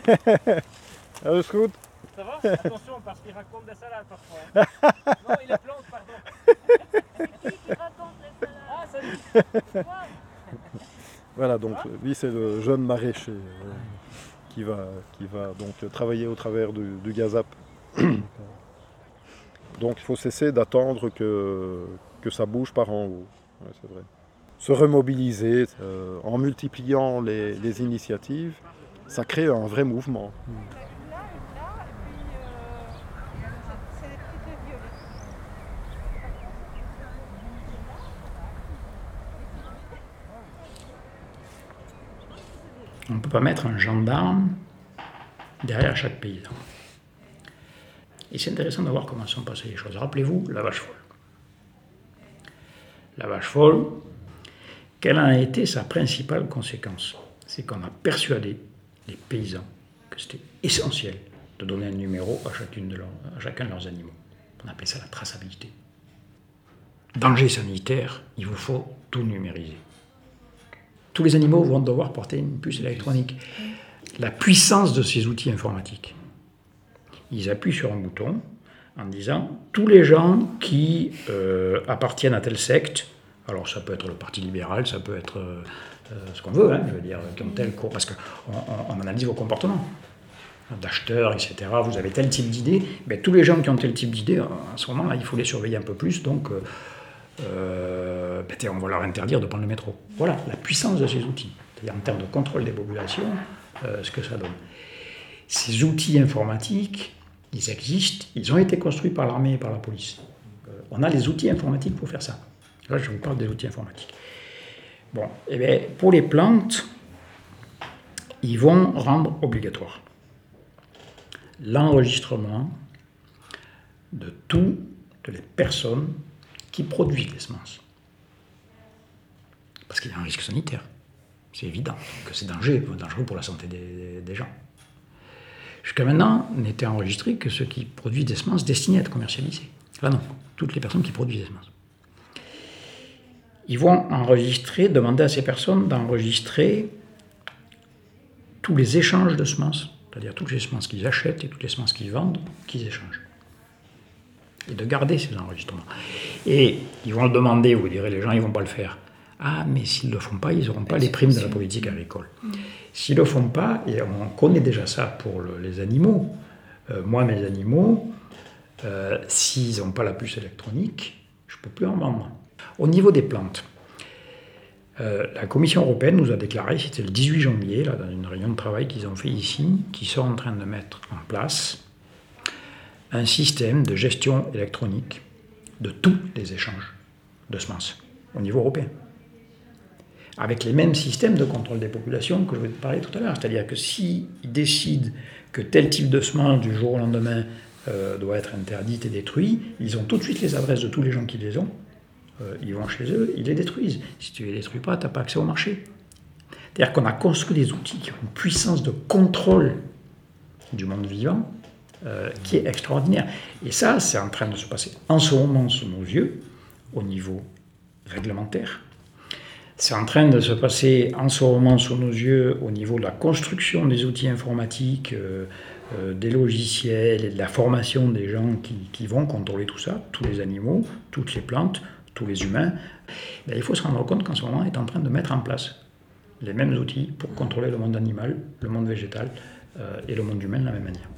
Allô, Scout Ça va? Attention, parce qu'il raconte des salades parfois. non, il est plante, pardon. Qui raconte les salades? Ah, salut voilà, donc lui c'est le jeune maraîcher euh, qui, va, donc travailler au travers du, gazap. donc il faut cesser d'attendre que, que ça bouge par en haut. Se remobiliser euh, en multipliant les, initiatives, ça crée un vrai mouvement. Hmm. On ne peut pas mettre un gendarme derrière chaque paysan. Et c'est intéressant de voir comment sont passées les choses. Rappelez-vous la vache folle. La vache folle, quelle a été sa principale conséquence? C'est qu'on a persuadé les paysans que c'était essentiel de donner un numéro à, chacune de à chacun de leurs animaux. On appelait ça la traçabilité. Danger sanitaire, il vous faut tout numériser tous les animaux vont devoir porter une puce électronique. La puissance de ces outils informatiques. Ils appuient sur un bouton en disant tous les gens qui euh, appartiennent à telle secte, alors ça peut être le Parti libéral, ça peut être euh, ce qu'on veut, hein, je veux dire, qui ont tel cours, parce qu'on on analyse vos comportements d'acheteurs, etc. Vous avez tel type d'idée, mais tous les gens qui ont tel type d'idée, à ce moment-là, il faut les surveiller un peu plus. Donc, euh, euh, ben, on va leur interdire de prendre le métro. Voilà la puissance de ces outils, c'est-à-dire en termes de contrôle des populations, euh, ce que ça donne. Ces outils informatiques, ils existent, ils ont été construits par l'armée et par la police. Euh, on a les outils informatiques pour faire ça. Là, je vous parle des outils informatiques. Bon, eh bien, pour les plantes, ils vont rendre obligatoire l'enregistrement de toutes les personnes qui produisent les semences. Parce qu'il y a un risque sanitaire. C'est évident que c'est dangereux, pour la santé des, gens. Jusqu'à maintenant, n'était enregistré que ceux qui produisent des semences destinées à être commercialisées. Là non, toutes les personnes qui produisent des semences. Ils vont enregistrer, demander à ces personnes d'enregistrer tous les échanges de semences, c'est-à-dire toutes les semences qu'ils achètent et toutes les semences qu'ils vendent, qu'ils échangent et de garder ces enregistrements. Et ils vont le demander, vous direz, les gens, ils ne vont pas le faire. Ah, mais s'ils ne le font pas, ils n'auront pas les primes de la politique agricole. Mm. S'ils ne le font pas, et on connaît déjà ça pour les animaux, euh, moi, mes animaux, euh, s'ils n'ont pas la puce électronique, je ne peux plus en vendre. Au niveau des plantes, Euh, la Commission européenne nous a déclaré, c'était le 18 janvier, là, dans une réunion de travail qu'ils ont fait ici, qu'ils sont en train de mettre en place un système de gestion électronique de tous les échanges de semences au niveau européen. Avec les mêmes systèmes de contrôle des populations que je vous ai parlé tout à l'heure. C'est-à-dire que s'ils décident que tel type de semence du jour au lendemain euh, doit être interdite et détruit, ils ont tout de suite les adresses de tous les gens qui les ont. Euh, ils vont chez eux, ils les détruisent. Si tu les détruis pas, tu n'as pas accès au marché. C'est-à-dire qu'on a construit des outils qui ont une puissance de contrôle du monde vivant euh, qui est extraordinaire. Et ça, c'est en train de se passer en ce moment sous nos yeux, au niveau réglementaire. C'est en train de se passer en ce moment sous nos yeux au niveau de la construction des outils informatiques, euh, euh, des logiciels et de la formation des gens qui, vont contrôler tout ça, tous les animaux, toutes les plantes, tous les humains. Il faut se rendre compte qu'en ce moment, on est en train de mettre en place les mêmes outils pour contrôler le monde animal, le monde végétal et le monde humain de la même manière.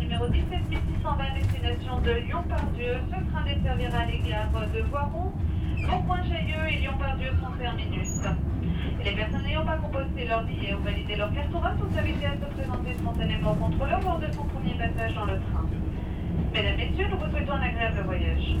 Numéro 17620 destination de Lyon-Pardieu. Ce train desservira les gares de Voiron, Bon-Point-Chailleux et Lyon-Pardieu sont terminus. Les personnes n'ayant pas composté leur billet ou validé leur carton sont invitées à se présenter spontanément au contrôleur lors de son premier passage dans le train. Mesdames, Messieurs, nous vous souhaitons un agréable voyage.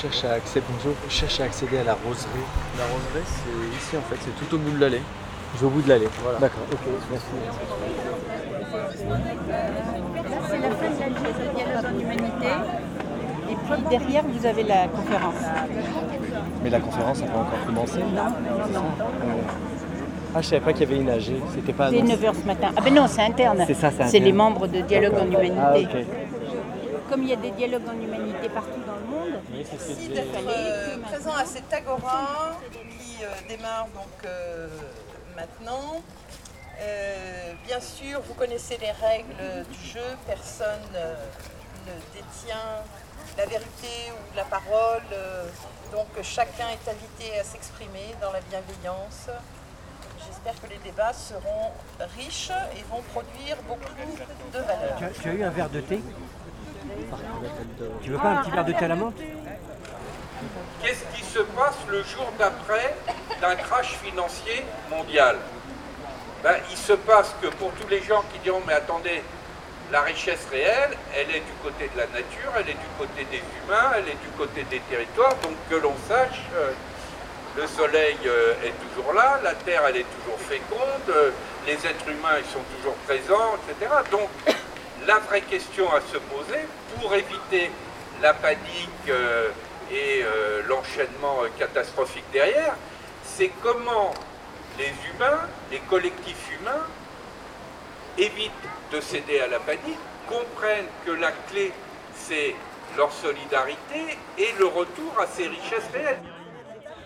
Cherche à accéder, je cherche à accéder à la roserie. La roserie, c'est ici en fait, c'est tout au bout de l'allée. Je vais au bout de l'allée. Voilà. D'accord, ok, merci. C'est la fin de la dialogue en humanité. Et puis derrière, vous avez la conférence. Mais la conférence n'a pas encore commencé Non, non, non. Ah, je savais pas qu'il y avait une AG. C'était pas. C'est 9h ce matin. Ah ben non, c'est interne. C'est ça, c'est C'est les membres de Dialogue en Humanité. Ah, ok. Comme il y a des dialogues en humanité partout dans le monde, Merci d'être euh, présent à cet agora qui euh, démarre donc euh, maintenant. Euh, bien sûr, vous connaissez les règles du jeu. Personne euh, ne détient la vérité ou la parole. euh, donc chacun est invité à s'exprimer dans la bienveillance. J'espère que les débats seront riches et vont produire beaucoup de valeur. Tu as, tu as eu un verre de thé? Tu veux pas un petit verre de thé à la menthe? Qu'est-ce qui se passe le jour d'après d'un crash financier mondial? Ben, Il se passe que pour tous les gens qui diront mais attendez, la richesse réelle, elle est du côté de la nature, elle est du côté des humains, elle est du côté des territoires, donc que l'on sache, euh, le soleil euh, est toujours là, la terre elle est toujours féconde, euh, les êtres humains ils sont toujours présents, etc. Donc la vraie question à se poser pour éviter la panique et euh, l'enchaînement euh, catastrophique derrière, c'est comment les humains, les collectifs humains, évitent de céder à la panique, comprennent que la clé, c'est leur solidarité et le retour à ces richesses réelles.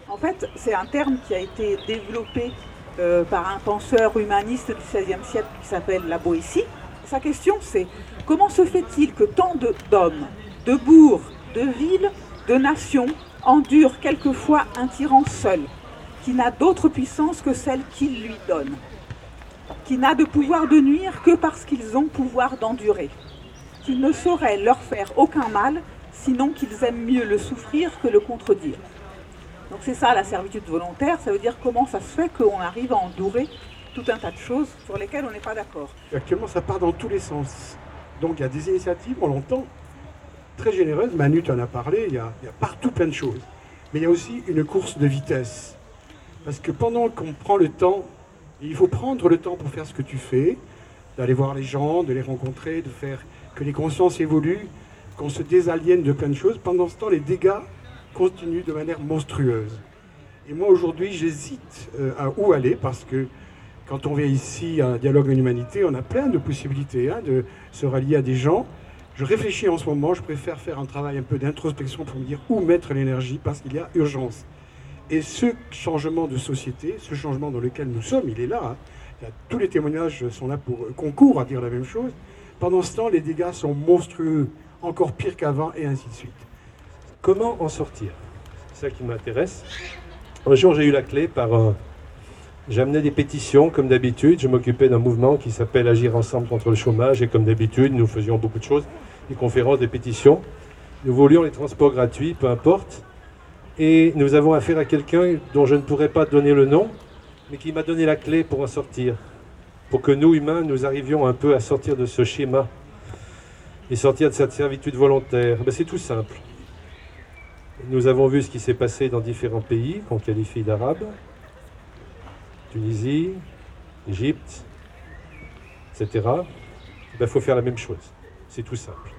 En fait, c'est un terme qui a été développé euh, par un penseur humaniste du XVIe siècle qui s'appelle la Boétie. Sa question, c'est comment se fait-il que tant d'hommes, de bourgs, de villes, de nations endurent quelquefois un tyran seul, qui n'a d'autre puissance que celle qu'il lui donne qui n'a de pouvoir de nuire que parce qu'ils ont pouvoir d'endurer, qu'il ne saurait leur faire aucun mal, sinon qu'ils aiment mieux le souffrir que le contredire. Donc c'est ça la servitude volontaire, ça veut dire comment ça se fait qu'on arrive à endurer tout un tas de choses sur lesquelles on n'est pas d'accord. Actuellement, ça part dans tous les sens. Donc il y a des initiatives, on l'entend, très généreuses. Manu en a parlé, il y a, partout plein de choses. Mais il y a aussi une course de vitesse. Parce que pendant qu'on prend le temps, il faut prendre le temps pour faire ce que tu fais, d'aller voir les gens, de les rencontrer, de faire que les consciences évoluent, qu'on se désaliène de plein de choses. Pendant ce temps, les dégâts continuent de manière monstrueuse. Et moi, aujourd'hui, j'hésite euh, à où aller parce que quand on vient ici à un dialogue en humanité, on a plein de possibilités hein, de se rallier à des gens. Je réfléchis en ce moment, je préfère faire un travail un peu d'introspection pour me dire où mettre l'énergie parce qu'il y a urgence. Et ce changement de société, ce changement dans lequel nous sommes, il est là. hein. Tous les témoignages sont là pour concours à dire la même chose. Pendant ce temps, les dégâts sont monstrueux, encore pire qu'avant, et ainsi de suite. Comment en sortir? C'est ça qui m'intéresse. Un jour, j'ai eu la clé par. J'amenais des pétitions, comme d'habitude. Je m'occupais d'un mouvement qui s'appelle Agir ensemble contre le chômage. Et comme d'habitude, nous faisions beaucoup de choses. Des conférences, des pétitions. Nous voulions les transports gratuits, peu importe. Et nous avons affaire à quelqu'un dont je ne pourrais pas donner le nom, mais qui m'a donné la clé pour en sortir. Pour que nous, humains, nous arrivions un peu à sortir de ce schéma et sortir de cette servitude volontaire. Ben, c'est tout simple. Nous avons vu ce qui s'est passé dans différents pays qu'on qualifie d'arabes. Tunisie, Égypte, etc. Il faut faire la même chose. C'est tout simple.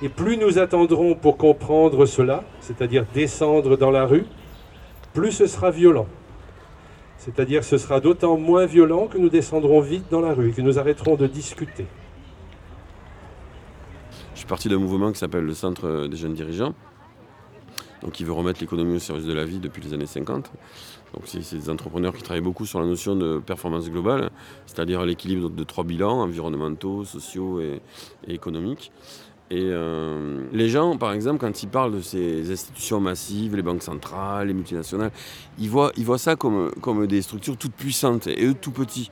Et plus nous attendrons pour comprendre cela, c'est-à-dire descendre dans la rue, plus ce sera violent. C'est-à-dire ce sera d'autant moins violent que nous descendrons vite dans la rue, que nous arrêterons de discuter. Je suis parti d'un mouvement qui s'appelle le Centre des jeunes dirigeants, donc qui veut remettre l'économie au service de la vie depuis les années 50. C'est des entrepreneurs qui travaillent beaucoup sur la notion de performance globale, c'est-à-dire l'équilibre de trois bilans, environnementaux, sociaux et, et économiques. Et euh, les gens, par exemple, quand ils parlent de ces institutions massives, les banques centrales, les multinationales, ils voient, ils voient ça comme, comme des structures toutes puissantes et eux tout petits.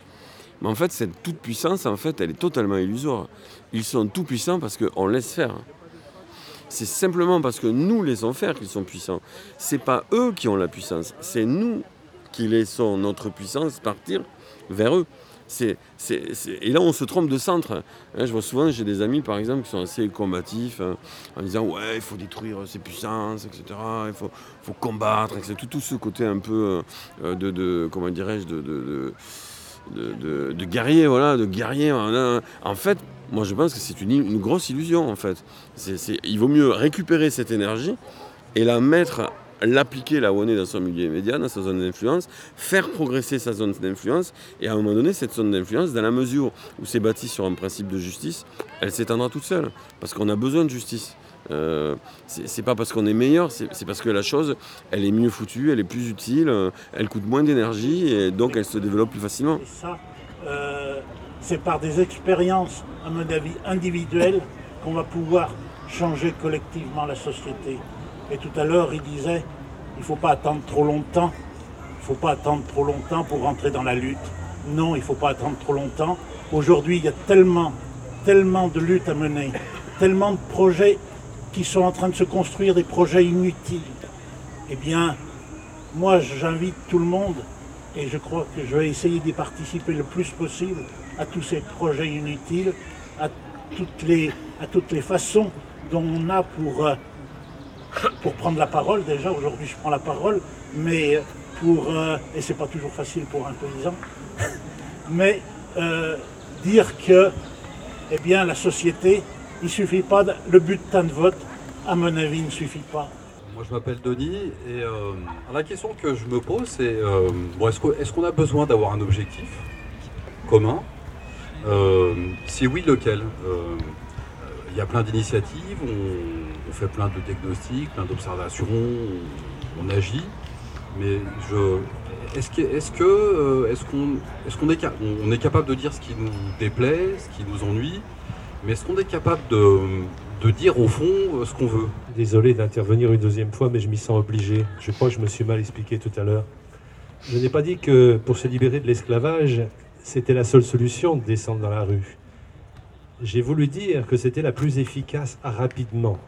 Mais en fait, cette toute puissance, en fait, elle est totalement illusoire. Ils sont tout puissants parce qu'on laisse faire. C'est simplement parce que nous laissons faire qu'ils sont puissants. C'est pas eux qui ont la puissance, c'est nous qui laissons notre puissance partir vers eux. Et là, on se trompe de centre. Hein, je vois souvent, j'ai des amis, par exemple, qui sont assez combatifs, hein, en disant ouais, il faut détruire ces puissances, etc. Il faut, combattre, etc. Tout, tout ce côté un peu euh, de, comment dirais-je, de, de- de- guerrier, voilà, de guerrier. En fait, moi je pense que c'est une, une grosse illusion en fait. Il vaut mieux récupérer cette énergie et la mettre, l'appliquer là où on est dans son milieu immédiat, dans sa zone d'influence, faire progresser sa zone d'influence et à un moment donné, cette zone d'influence, dans la mesure où c'est bâti sur un principe de justice, elle s'éteindra toute seule parce qu'on a besoin de justice. Euh, c'est pas parce qu'on est meilleur, c'est parce que la chose, elle est mieux foutue, elle est plus utile, euh, elle coûte moins d'énergie et donc elle se développe plus facilement. Ça, euh, c'est par des expériences, à mon avis, individuelles qu'on va pouvoir changer collectivement la société. Et tout à l'heure, il disait, il ne faut pas attendre trop longtemps. Il ne faut pas attendre trop longtemps pour rentrer dans la lutte. Non, il ne faut pas attendre trop longtemps. Aujourd'hui, il y a tellement, tellement de luttes à mener, tellement de projets qui sont en train de se construire, des projets inutiles. Eh bien, moi, j'invite tout le monde, et je crois que je vais essayer d'y participer le plus possible à tous ces projets inutiles, à toutes les, à toutes les façons dont on a pour, euh, pour prendre la parole. Déjà, aujourd'hui, je prends la parole, mais pour, euh, et c'est pas toujours facile pour un paysan, mais euh, dire que, eh bien, la société, il suffit pas, de- le bulletin de vote, à mon avis, ne suffit pas. Moi, je m'appelle Denis et euh, la question que je me pose, c'est euh, bon, est-ce qu'on a besoin d'avoir un objectif commun? Euh, Si oui, lequel? Euh, Il y a plein d'initiatives, on, fait plein de diagnostics, plein d'observations, on, agit, mais je, est-ce que, est-ce que, euh, est-ce qu'on, est-ce qu'on est, on est capable de dire ce qui nous déplaît, ce qui nous ennuie, mais est-ce qu'on est capable de, de dire au fond euh, ce qu'on veut? Désolé d'intervenir une deuxième fois, mais je m'y sens obligé. Je crois que je me suis mal expliqué tout à l'heure. Je n'ai pas dit que pour se libérer de l'esclavage, c'était la seule solution de descendre dans la rue. J'ai voulu dire que c'était la plus efficace rapidement,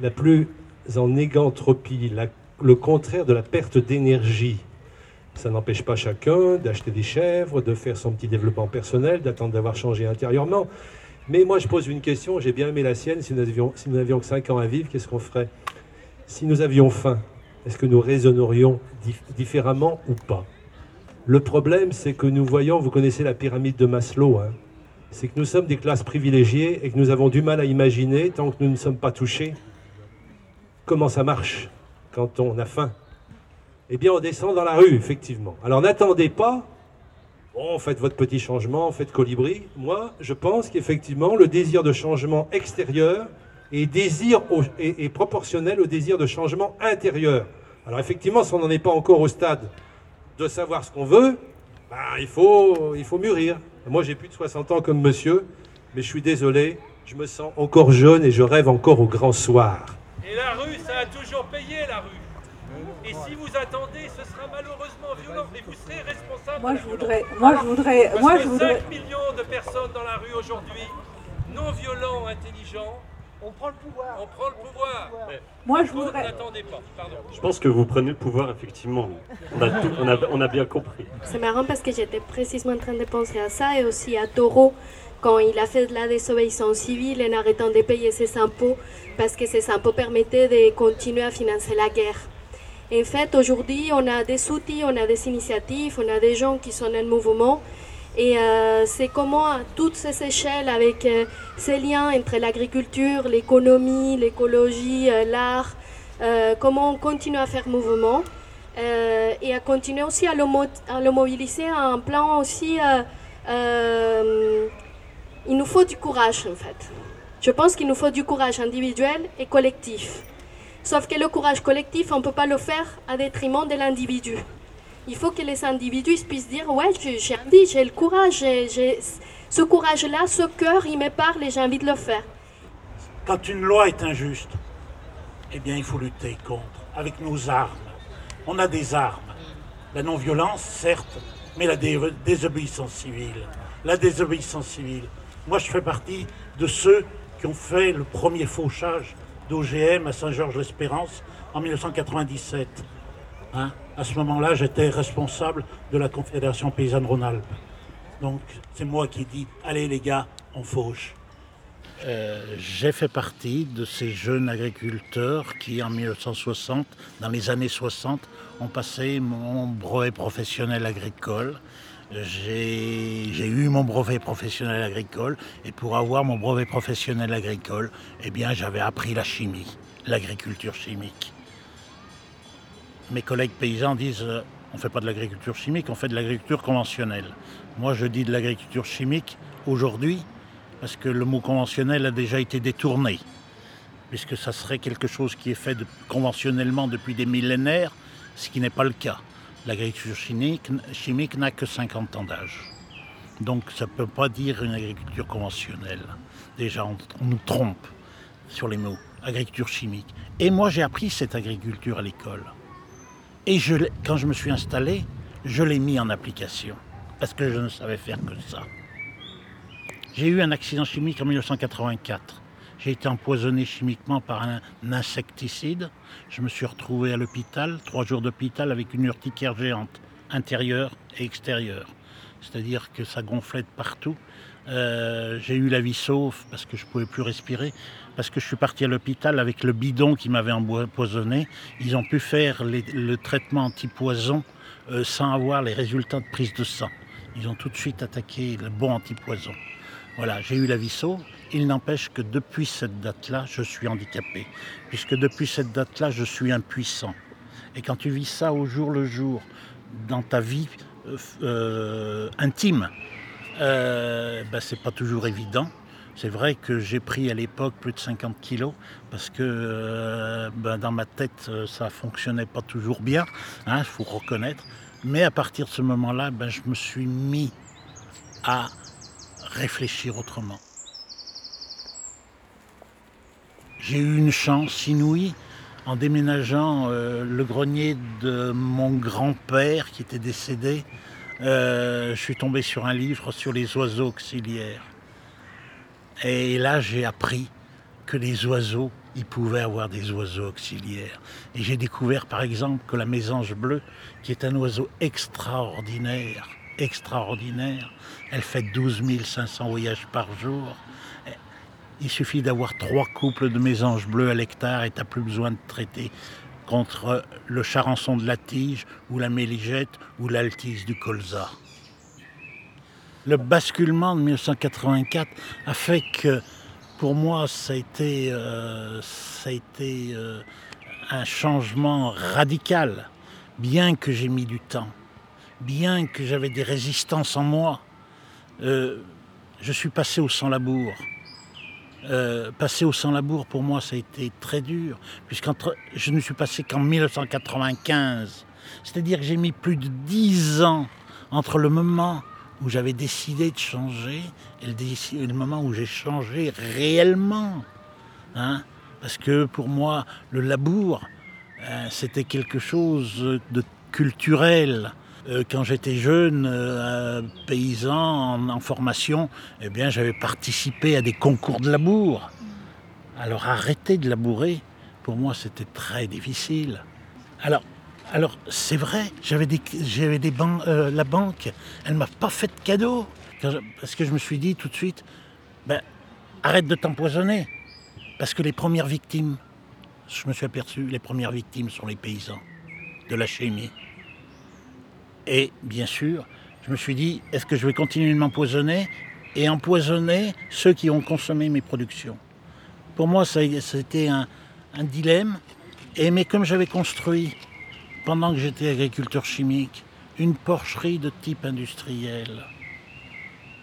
la plus en négantropie, la- le contraire de la perte d'énergie. Ça n'empêche pas chacun d'acheter des chèvres, de faire son petit développement personnel, d'attendre d'avoir changé intérieurement. Mais moi, je pose une question, j'ai bien aimé la sienne. Si nous avions, si n'avions que 5 ans à vivre, qu'est-ce qu'on ferait? Si nous avions faim, est-ce que nous raisonnerions dif- différemment ou pas? Le problème, c'est que nous voyons, vous connaissez la pyramide de Maslow, hein, c'est que nous sommes des classes privilégiées et que nous avons du mal à imaginer, tant que nous ne sommes pas touchés, comment ça marche quand on a faim. Eh bien, on descend dans la rue, effectivement. Alors n'attendez pas, bon, faites votre petit changement, faites colibri. Moi, je pense qu'effectivement, le désir de changement extérieur est, désir au- est- proportionnel au désir de changement intérieur. Alors effectivement, si on n'en est pas encore au stade de savoir ce qu'on veut, ben, il, faut, il faut mûrir. Moi, j'ai plus de 60 ans comme monsieur, mais je suis désolé, je me sens encore jeune et je rêve encore au grand soir. Et la rue, ça a toujours payé la rue. Et si vous attendez, ce sera malheureusement violent et vous serez responsable. Moi, de la je voudrais- moi, je voudrais- Parce moi, que je voudrais- 5 millions de personnes dans la rue aujourd'hui, non violents, intelligents. On prend le pouvoir. On prend le pouvoir. Moi, je voudrais- N'attendez pas. Pardon. Je pense que vous prenez le pouvoir, effectivement. On a, tout- on a, on a bien compris. C'est marrant parce que j'étais précisément en train de penser à ça et aussi à Taureau quand il a fait de la désobéissance civile en arrêtant de payer ses impôts parce que ses impôts permettaient de continuer à financer la guerre. En fait, aujourd'hui, on a des outils, on a des initiatives, on a des gens qui sont en mouvement. Et euh, c'est comment, toutes ces échelles, avec euh, ces liens entre l'agriculture, l'économie, l'écologie, euh, l'art, comment on continue à faire mouvement et à continuer aussi à le, à le mobiliser à un plan aussi. il nous faut du courage, en fait. Je pense qu'il nous faut du courage individuel et collectif. Sauf que le courage collectif, on ne peut pas le faire à détriment de l'individu. Il faut que les individus puissent dire Ouais, j'ai envie, j'ai le courage, j'ai- ce courage-là, ce cœur, il me parle et j'ai envie de le faire. Quand une loi est injuste, eh bien, il faut lutter contre, avec nos armes. On a des armes. La non-violence, certes, mais la dé- désobéissance civile. La désobéissance civile. Moi, je fais partie de ceux qui ont fait le premier fauchage d'OGM à Saint-Georges-l'Espérance en 1997. Hein? À ce moment-là, j'étais responsable de la Confédération paysanne Rhône-Alpes. Donc, c'est moi qui dis Allez, les gars, on fauche. Euh, j'ai fait partie de ces jeunes agriculteurs qui, en 1960, dans les années 60, ont passé mon brevet professionnel agricole. J'ai eu mon brevet professionnel agricole et pour avoir mon brevet professionnel agricole, eh j'avais appris la chimie, l'agriculture chimique. Mes collègues paysans disent euh, on ne fait pas de l'agriculture chimique, on fait de l'agriculture conventionnelle. Moi, je dis de l'agriculture chimique aujourd'hui parce que le mot conventionnel a déjà été détourné, puisque ça serait quelque chose qui est fait conventionnellement depuis des millénaires, ce qui n'est pas le cas. L'agriculture chimique, chimique n'a que 50 ans d'âge. Donc ça ne peut pas dire une agriculture conventionnelle. Déjà, on, on nous trompe sur les mots. Agriculture chimique. Et moi, j'ai appris cette agriculture à l'école. Et quand je me suis installé, je l'ai mis en application, parce que je ne savais faire que ça. J'ai eu un accident chimique en 1984. J'ai été empoisonné chimiquement par un insecticide. Je me suis retrouvé à l'hôpital, trois jours d'hôpital avec une urticaire géante, intérieure et extérieure. C'est-à-dire que ça gonflait de partout. Euh, j'ai eu la vie sauve parce que je ne pouvais plus respirer, parce que je suis parti à l'hôpital avec le bidon qui m'avait empoisonné. Ils ont pu faire le traitement antipoison euh, sans avoir les résultats de prise de sang. Ils ont tout de suite attaqué le bon antipoison. Voilà, j'ai eu la vie sauve. Il n'empêche que depuis cette date-là, je suis handicapé. Puisque depuis cette date-là, je suis impuissant. Et quand tu vis ça au jour le jour, dans ta vie euh, intime, ben, c'est pas toujours évident. C'est vrai que j'ai pris à l'époque plus de 50 kilos parce que euh, ben, dans ma tête euh, ça fonctionnait pas toujours bien, il faut reconnaître. Mais à partir de ce moment-là, ben, je me suis mis à réfléchir autrement. J'ai eu une chance inouïe en déménageant euh, le grenier de mon grand-père qui était décédé euh, je suis tombé sur un livre sur les oiseaux auxiliaires. Et là, j'ai appris que les oiseaux, ils pouvaient avoir des oiseaux auxiliaires. Et j'ai découvert par exemple que la mésange bleue, qui est un oiseau extraordinaire, extraordinaire, elle fait 12 500 voyages par jour. Il suffit d'avoir trois couples de mésanges bleues à l'hectare et tu n'as plus besoin de traiter contre le charançon de la tige ou la méligette ou l'altise du colza. Le basculement de 1984 a fait que pour moi ça a été, euh, ça a été euh, un changement radical, bien que j'ai mis du temps, bien que j'avais des résistances en moi. Euh, je suis passé au sans-labour. Euh, passer au sans-labour, pour moi, ça a été très dur, puisque je ne suis passé qu'en 1995. C'est-à-dire que j'ai mis plus de dix ans entre le moment où j'avais décidé de changer et le, moment où j'ai changé réellement. Hein. Parce que pour moi, le labour, euh, c'était quelque chose de culturel. Euh, quand j'étais jeune, euh, paysan en, formation, eh j'avais participé à des concours de labour. Alors arrêter de labourer, pour moi, c'était très difficile. Alors, c'est vrai, j'avais des, j'avais des euh, la banque, elle m'a pas fait de cadeau parce que je me suis dit tout de suite, ben, arrête de t'empoisonner, parce que les premières victimes, je me suis aperçu, les premières victimes sont les paysans de la chimie. Et bien sûr, je me suis dit, est-ce que je vais continuer de m'empoisonner et empoisonner ceux qui ont consommé mes productions? Pour moi, ça, c'était un, un dilemme. Et, mais comme j'avais construit, pendant que j'étais agriculteur chimique, une porcherie de type industriel,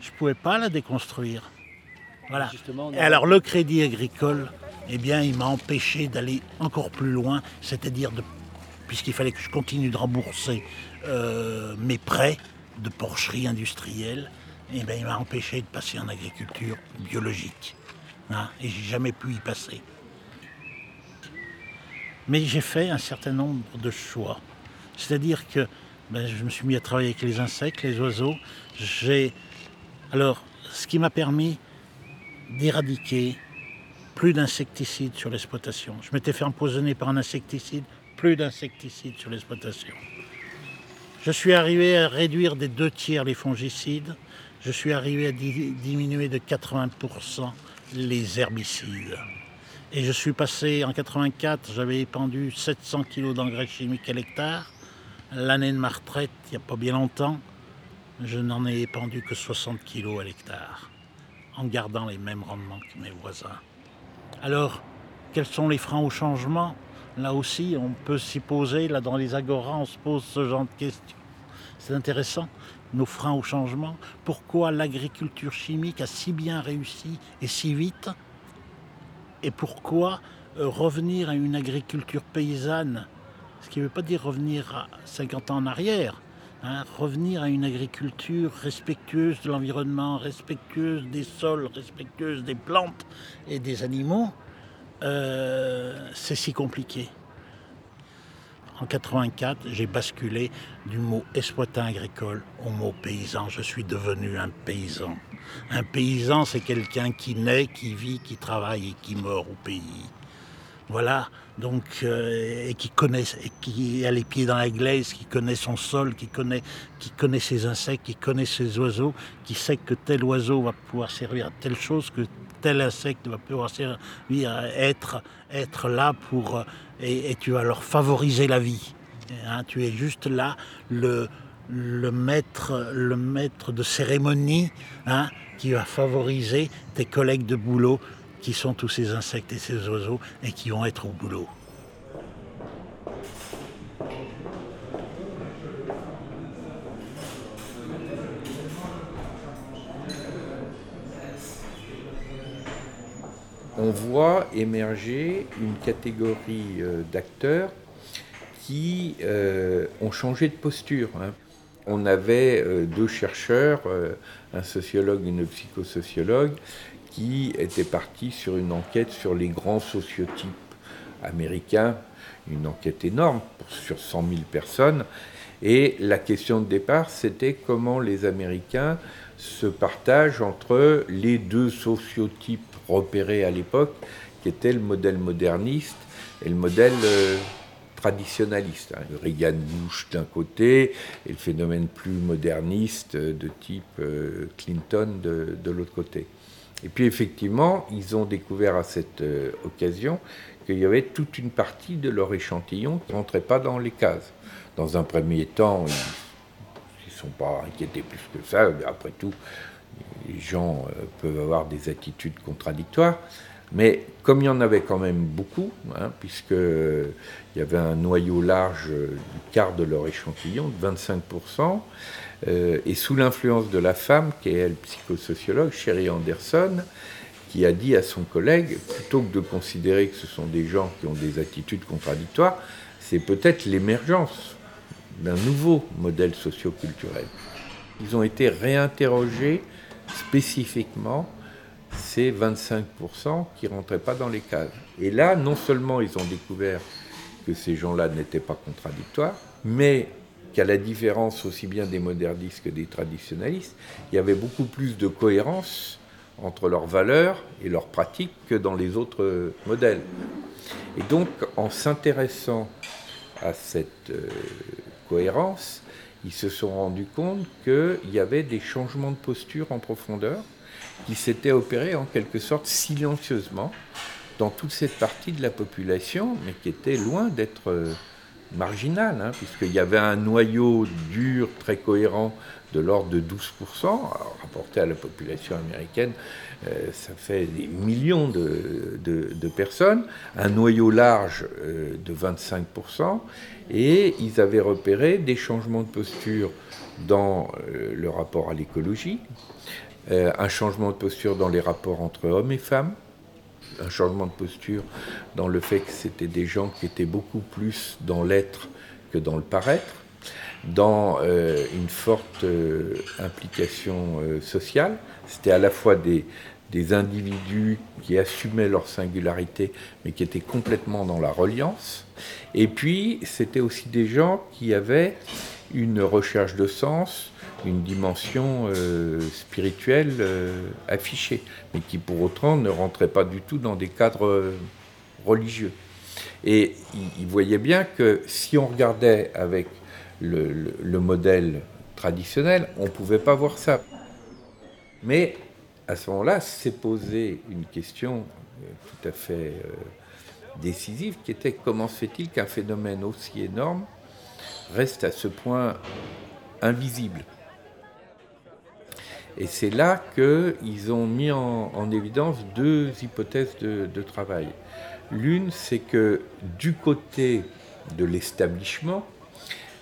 je ne pouvais pas la déconstruire. Voilà. Et alors le crédit agricole, eh bien, il m'a empêché d'aller encore plus loin, c'est-à-dire de puisqu'il fallait que je continue de rembourser euh, mes prêts de porcherie industrielle, eh ben, il m'a empêché de passer en agriculture biologique. Hein, et j'ai jamais pu y passer. Mais j'ai fait un certain nombre de choix. C'est-à-dire que ben, je me suis mis à travailler avec les insectes, les oiseaux. J'ai alors ce qui m'a permis d'éradiquer plus d'insecticides sur l'exploitation. Je m'étais fait empoisonner par un insecticide plus d'insecticides sur l'exploitation. Je suis arrivé à réduire des deux tiers les fongicides. Je suis arrivé à diminuer de 80% les herbicides. Et je suis passé en 84, j'avais épandu 700 kg d'engrais chimiques à l'hectare. L'année de ma retraite, il n'y a pas bien longtemps, je n'en ai épandu que 60 kg à l'hectare, en gardant les mêmes rendements que mes voisins. Alors, quels sont les freins au changement? Là aussi, on peut s'y poser, là dans les agoras, on se pose ce genre de questions. C'est intéressant, nos freins au changement. Pourquoi l'agriculture chimique a si bien réussi et si vite? Et pourquoi euh, revenir à une agriculture paysanne Ce qui ne veut pas dire revenir à 50 ans en arrière. Hein, revenir à une agriculture respectueuse de l'environnement, respectueuse des sols, respectueuse des plantes et des animaux, euh, c'est si compliqué. En 84, j'ai basculé du mot exploitant agricole au mot paysan. Je suis devenu un paysan. Un paysan, c'est quelqu'un qui naît, qui vit, qui travaille et qui meurt au pays. Voilà, donc, euh, et qui connaît, et qui a les pieds dans la glaise, qui connaît son sol, qui connaît, qui connaît ses insectes, qui connaît ses oiseaux, qui sait que tel oiseau va pouvoir servir à telle chose, que tel insecte va pouvoir être, là pour. Et, tu vas leur favoriser la vie. Hein, tu es juste là, le, le, maître, le maître de cérémonie, hein, qui va favoriser tes collègues de boulot qui sont tous ces insectes et ces oiseaux et qui vont être au boulot. On voit émerger une catégorie euh, d'acteurs qui euh, ont changé de posture. Hein. On avait euh, deux chercheurs, un sociologue et une psychosociologue, qui était parti sur une enquête sur les grands sociotypes américains, une enquête énorme sur 100 000 personnes. Et la question de départ, c'était comment les Américains se partagent entre les deux sociotypes repérés à l'époque, qui étaient le modèle moderniste et le modèle euh, traditionnaliste. Hein. Reagan Bush d'un côté et le phénomène plus moderniste de type euh, Clinton de, l'autre côté. Et puis effectivement, ils ont découvert à cette euh, occasion qu'il y avait toute une partie de leur échantillon qui ne rentrait pas dans les cases. Dans un premier temps, ils ne sont pas inquiétés plus que ça. Après tout, les gens euh, peuvent avoir des attitudes contradictoires. Mais comme il y en avait quand même beaucoup, hein, puisqu'il y avait un noyau large du quart de leur échantillon, de 25%, euh, et sous l'influence de la femme, qui est elle psychosociologue, Sherry Anderson, qui a dit à son collègue, plutôt que de considérer que ce sont des gens qui ont des attitudes contradictoires, c'est peut-être l'émergence d'un nouveau modèle socioculturel. Ils ont été réinterrogés spécifiquement ces 25% qui ne rentraient pas dans les cases. Et là, non seulement ils ont découvert que ces gens-là n'étaient pas contradictoires, mais qu'à la différence aussi bien des modernistes que des traditionnalistes, il y avait beaucoup plus de cohérence entre leurs valeurs et leurs pratiques que dans les autres modèles. Et donc, en s'intéressant à cette euh, cohérence, ils se sont rendus compte qu'il y avait des changements de posture en profondeur qui s'étaient opérés en quelque sorte silencieusement dans toute cette partie de la population, mais qui était loin d'être euh, marginale, hein, puisqu'il y avait un noyau dur très cohérent de l'ordre de 12%, alors, rapporté à la population américaine, euh, ça fait des millions de, personnes, un noyau large euh, de 25%, et ils avaient repéré des changements de posture dans le rapport à l'écologie, un changement de posture dans les rapports entre hommes et femmes, un changement de posture dans le fait que c'était des gens qui étaient beaucoup plus dans l'être que dans le paraître, dans euh, une forte euh, implication euh, sociale. C'était à la fois des, des individus qui assumaient leur singularité, mais qui étaient complètement dans la reliance. Et puis, c'était aussi des gens qui avaient une recherche de sens, une dimension euh, spirituelle euh, affichée, mais qui pour autant ne rentrait pas du tout dans des cadres euh, religieux. Et il, voyait bien que si on regardait avec le, le modèle traditionnel, on ne pouvait pas voir ça. Mais à ce moment-là, s'est posée une question tout à fait décisive, qui était comment se fait-il qu'un phénomène aussi énorme reste à ce point invisible et c'est là qu'ils ont mis en, évidence deux hypothèses de, travail. L'une, c'est que du côté de l'establishment,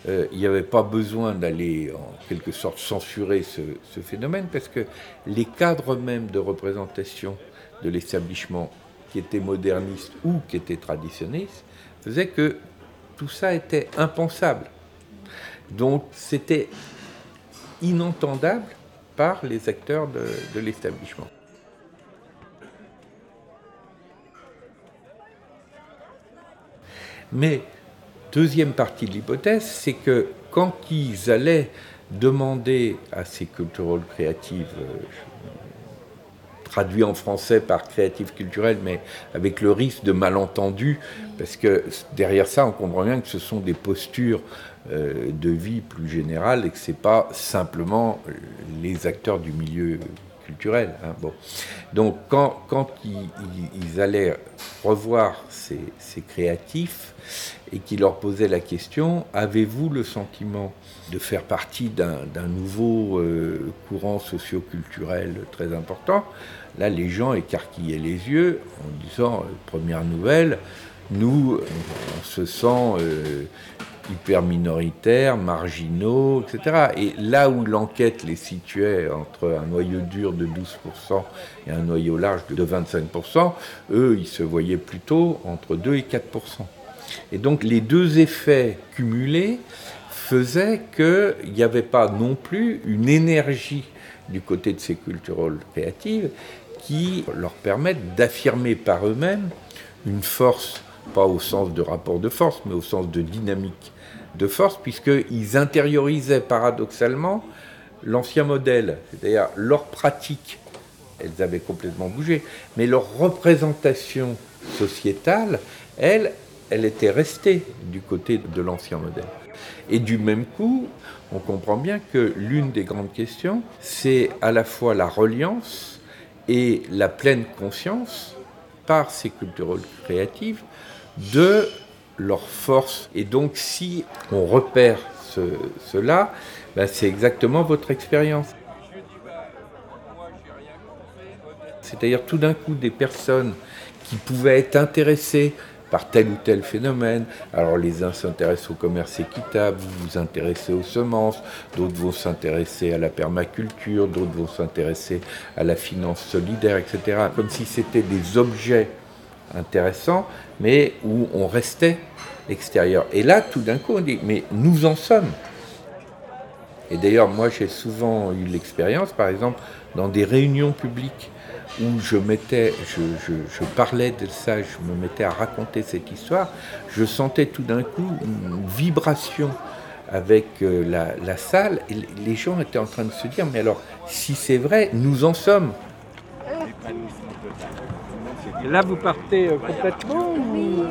euh, il n'y avait pas besoin d'aller en quelque sorte censurer ce, phénomène parce que les cadres même de représentation de l'establishment qui étaient modernistes ou qui étaient traditionnistes faisaient que tout ça était impensable. Donc c'était inentendable par les acteurs de, l'établissement. Mais deuxième partie de l'hypothèse, c'est que quand ils allaient demander à ces culturels créatives, euh, traduit en français par créative culturelle, mais avec le risque de malentendu, parce que derrière ça, on comprend bien que ce sont des postures de vie plus générale et que ce n'est pas simplement les acteurs du milieu culturel. Hein. Bon. Donc quand, quand ils, allaient revoir ces, créatifs et qu'ils leur posaient la question, avez-vous le sentiment de faire partie d'un nouveau euh, courant socio-culturel très important? Là, les gens écarquillaient les yeux en disant, euh, première nouvelle, nous, on se sent hyper minoritaires, marginaux, etc. Et là où l'enquête les situait entre un noyau dur de 12% et un noyau large de 25%, eux, ils se voyaient plutôt entre 2 et 4%. Et donc les deux effets cumulés faisaient qu'il n'y avait pas non plus une énergie du côté de ces culturels créatives qui leur permettent d'affirmer par eux-mêmes une force, pas au sens de rapport de force, mais au sens de dynamique de force, puisqu'ils intériorisaient paradoxalement l'ancien modèle, c'est-à-dire leur pratique, elles avaient complètement bougé, mais leur représentation sociétale, elle, elle était restée du côté de l'ancien modèle. Et du même coup, on comprend bien que l'une des grandes questions, c'est à la fois la reliance et la pleine conscience par ces culturels créatives de leur force. Et donc si on repère cela, ben, c'est exactement votre expérience. C'est-à-dire tout d'un coup des personnes qui pouvaient être intéressées par tel ou tel phénomène. Alors les uns s'intéressent au commerce équitable, vous vous intéressez aux semences, d'autres vont s'intéresser à la permaculture, d'autres vont s'intéresser à la finance solidaire, etc. Comme si c'était des objets intéressants, mais où on restait extérieur. Et là, tout d'un coup, on dit, mais nous en sommes. Et d'ailleurs, moi, j'ai souvent eu l'expérience, par exemple, dans des réunions publiques où je, mettais, je, parlais de ça, je me mettais à raconter cette histoire, je sentais tout d'un coup une vibration avec euh, la, la, salle et les gens étaient en train de se dire mais alors si c'est vrai, nous en sommes. Là vous partez euh, complètement Oui,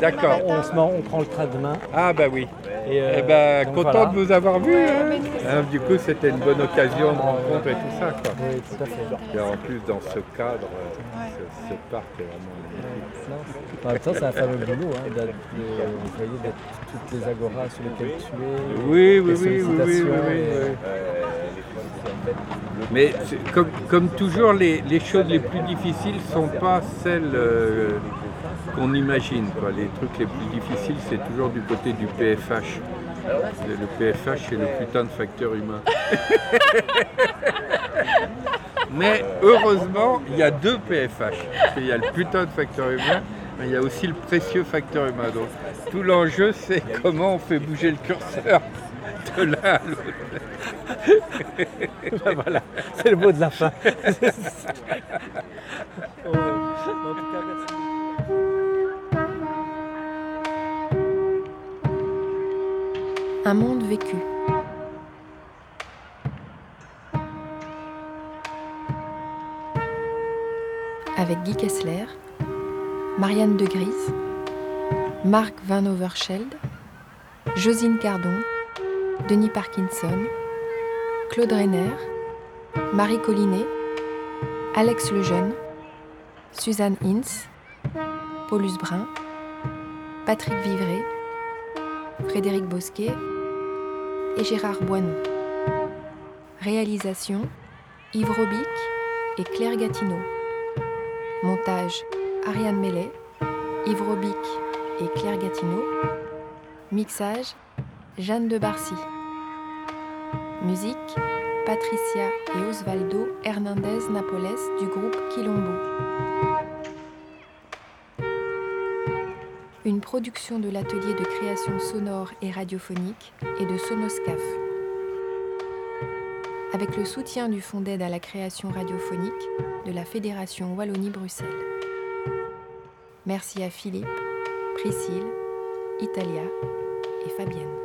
D'accord. On, se on prend le train demain. Ah bah oui. Et, eh ben, content de vous avoir vu. Hein. Hein, du coup, c'était une bonne occasion de rencontre et tout ça. Quoi. Oui, tout à fait. Et en plus, dans ce cadre, euh, ce, ce, parc est vraiment magnifique. En même temps, c'est un fameux boulot, hein, vous voyez, d'être toutes les agoras sur lesquelles tu es. Oui, oui, oui, oui, oui, oui, Mais comme, comme, toujours, les, les, choses les plus difficiles ne sont pas celles euh, qu'on imagine. Quoi. Les trucs les plus difficiles, c'est toujours du côté du PFH. Le PFH, c'est le putain de facteur humain. mais heureusement, il y a deux PFH. Il y a le putain de facteur humain, mais il y a aussi le précieux facteur humain. Donc tout l'enjeu, c'est comment on fait bouger le curseur de l'un à l'autre. ben voilà, c'est le mot de la fin. Un monde vécu. Avec Guy Kessler, Marianne de Grise, Marc Van Overscheld, Josine Cardon, Denis Parkinson, Claude Renner, Marie Collinet, Alex Lejeune, Suzanne Hinz, Paulus Brun, Patrick Vivray, Frédéric Bosquet et Gérard Boinon. Réalisation Yves Robic et Claire Gatineau. Montage Ariane Mellet, Yves Robic et Claire Gatineau. Mixage Jeanne de Barcy. Musique Patricia et Osvaldo Hernandez Napoles du groupe Quilombo. Une production de l'atelier de création sonore et radiophonique et de Sonoscaf. Avec le soutien du Fonds d'aide à la création radiophonique de la Fédération Wallonie-Bruxelles. Merci à Philippe, Priscille, Italia et Fabienne.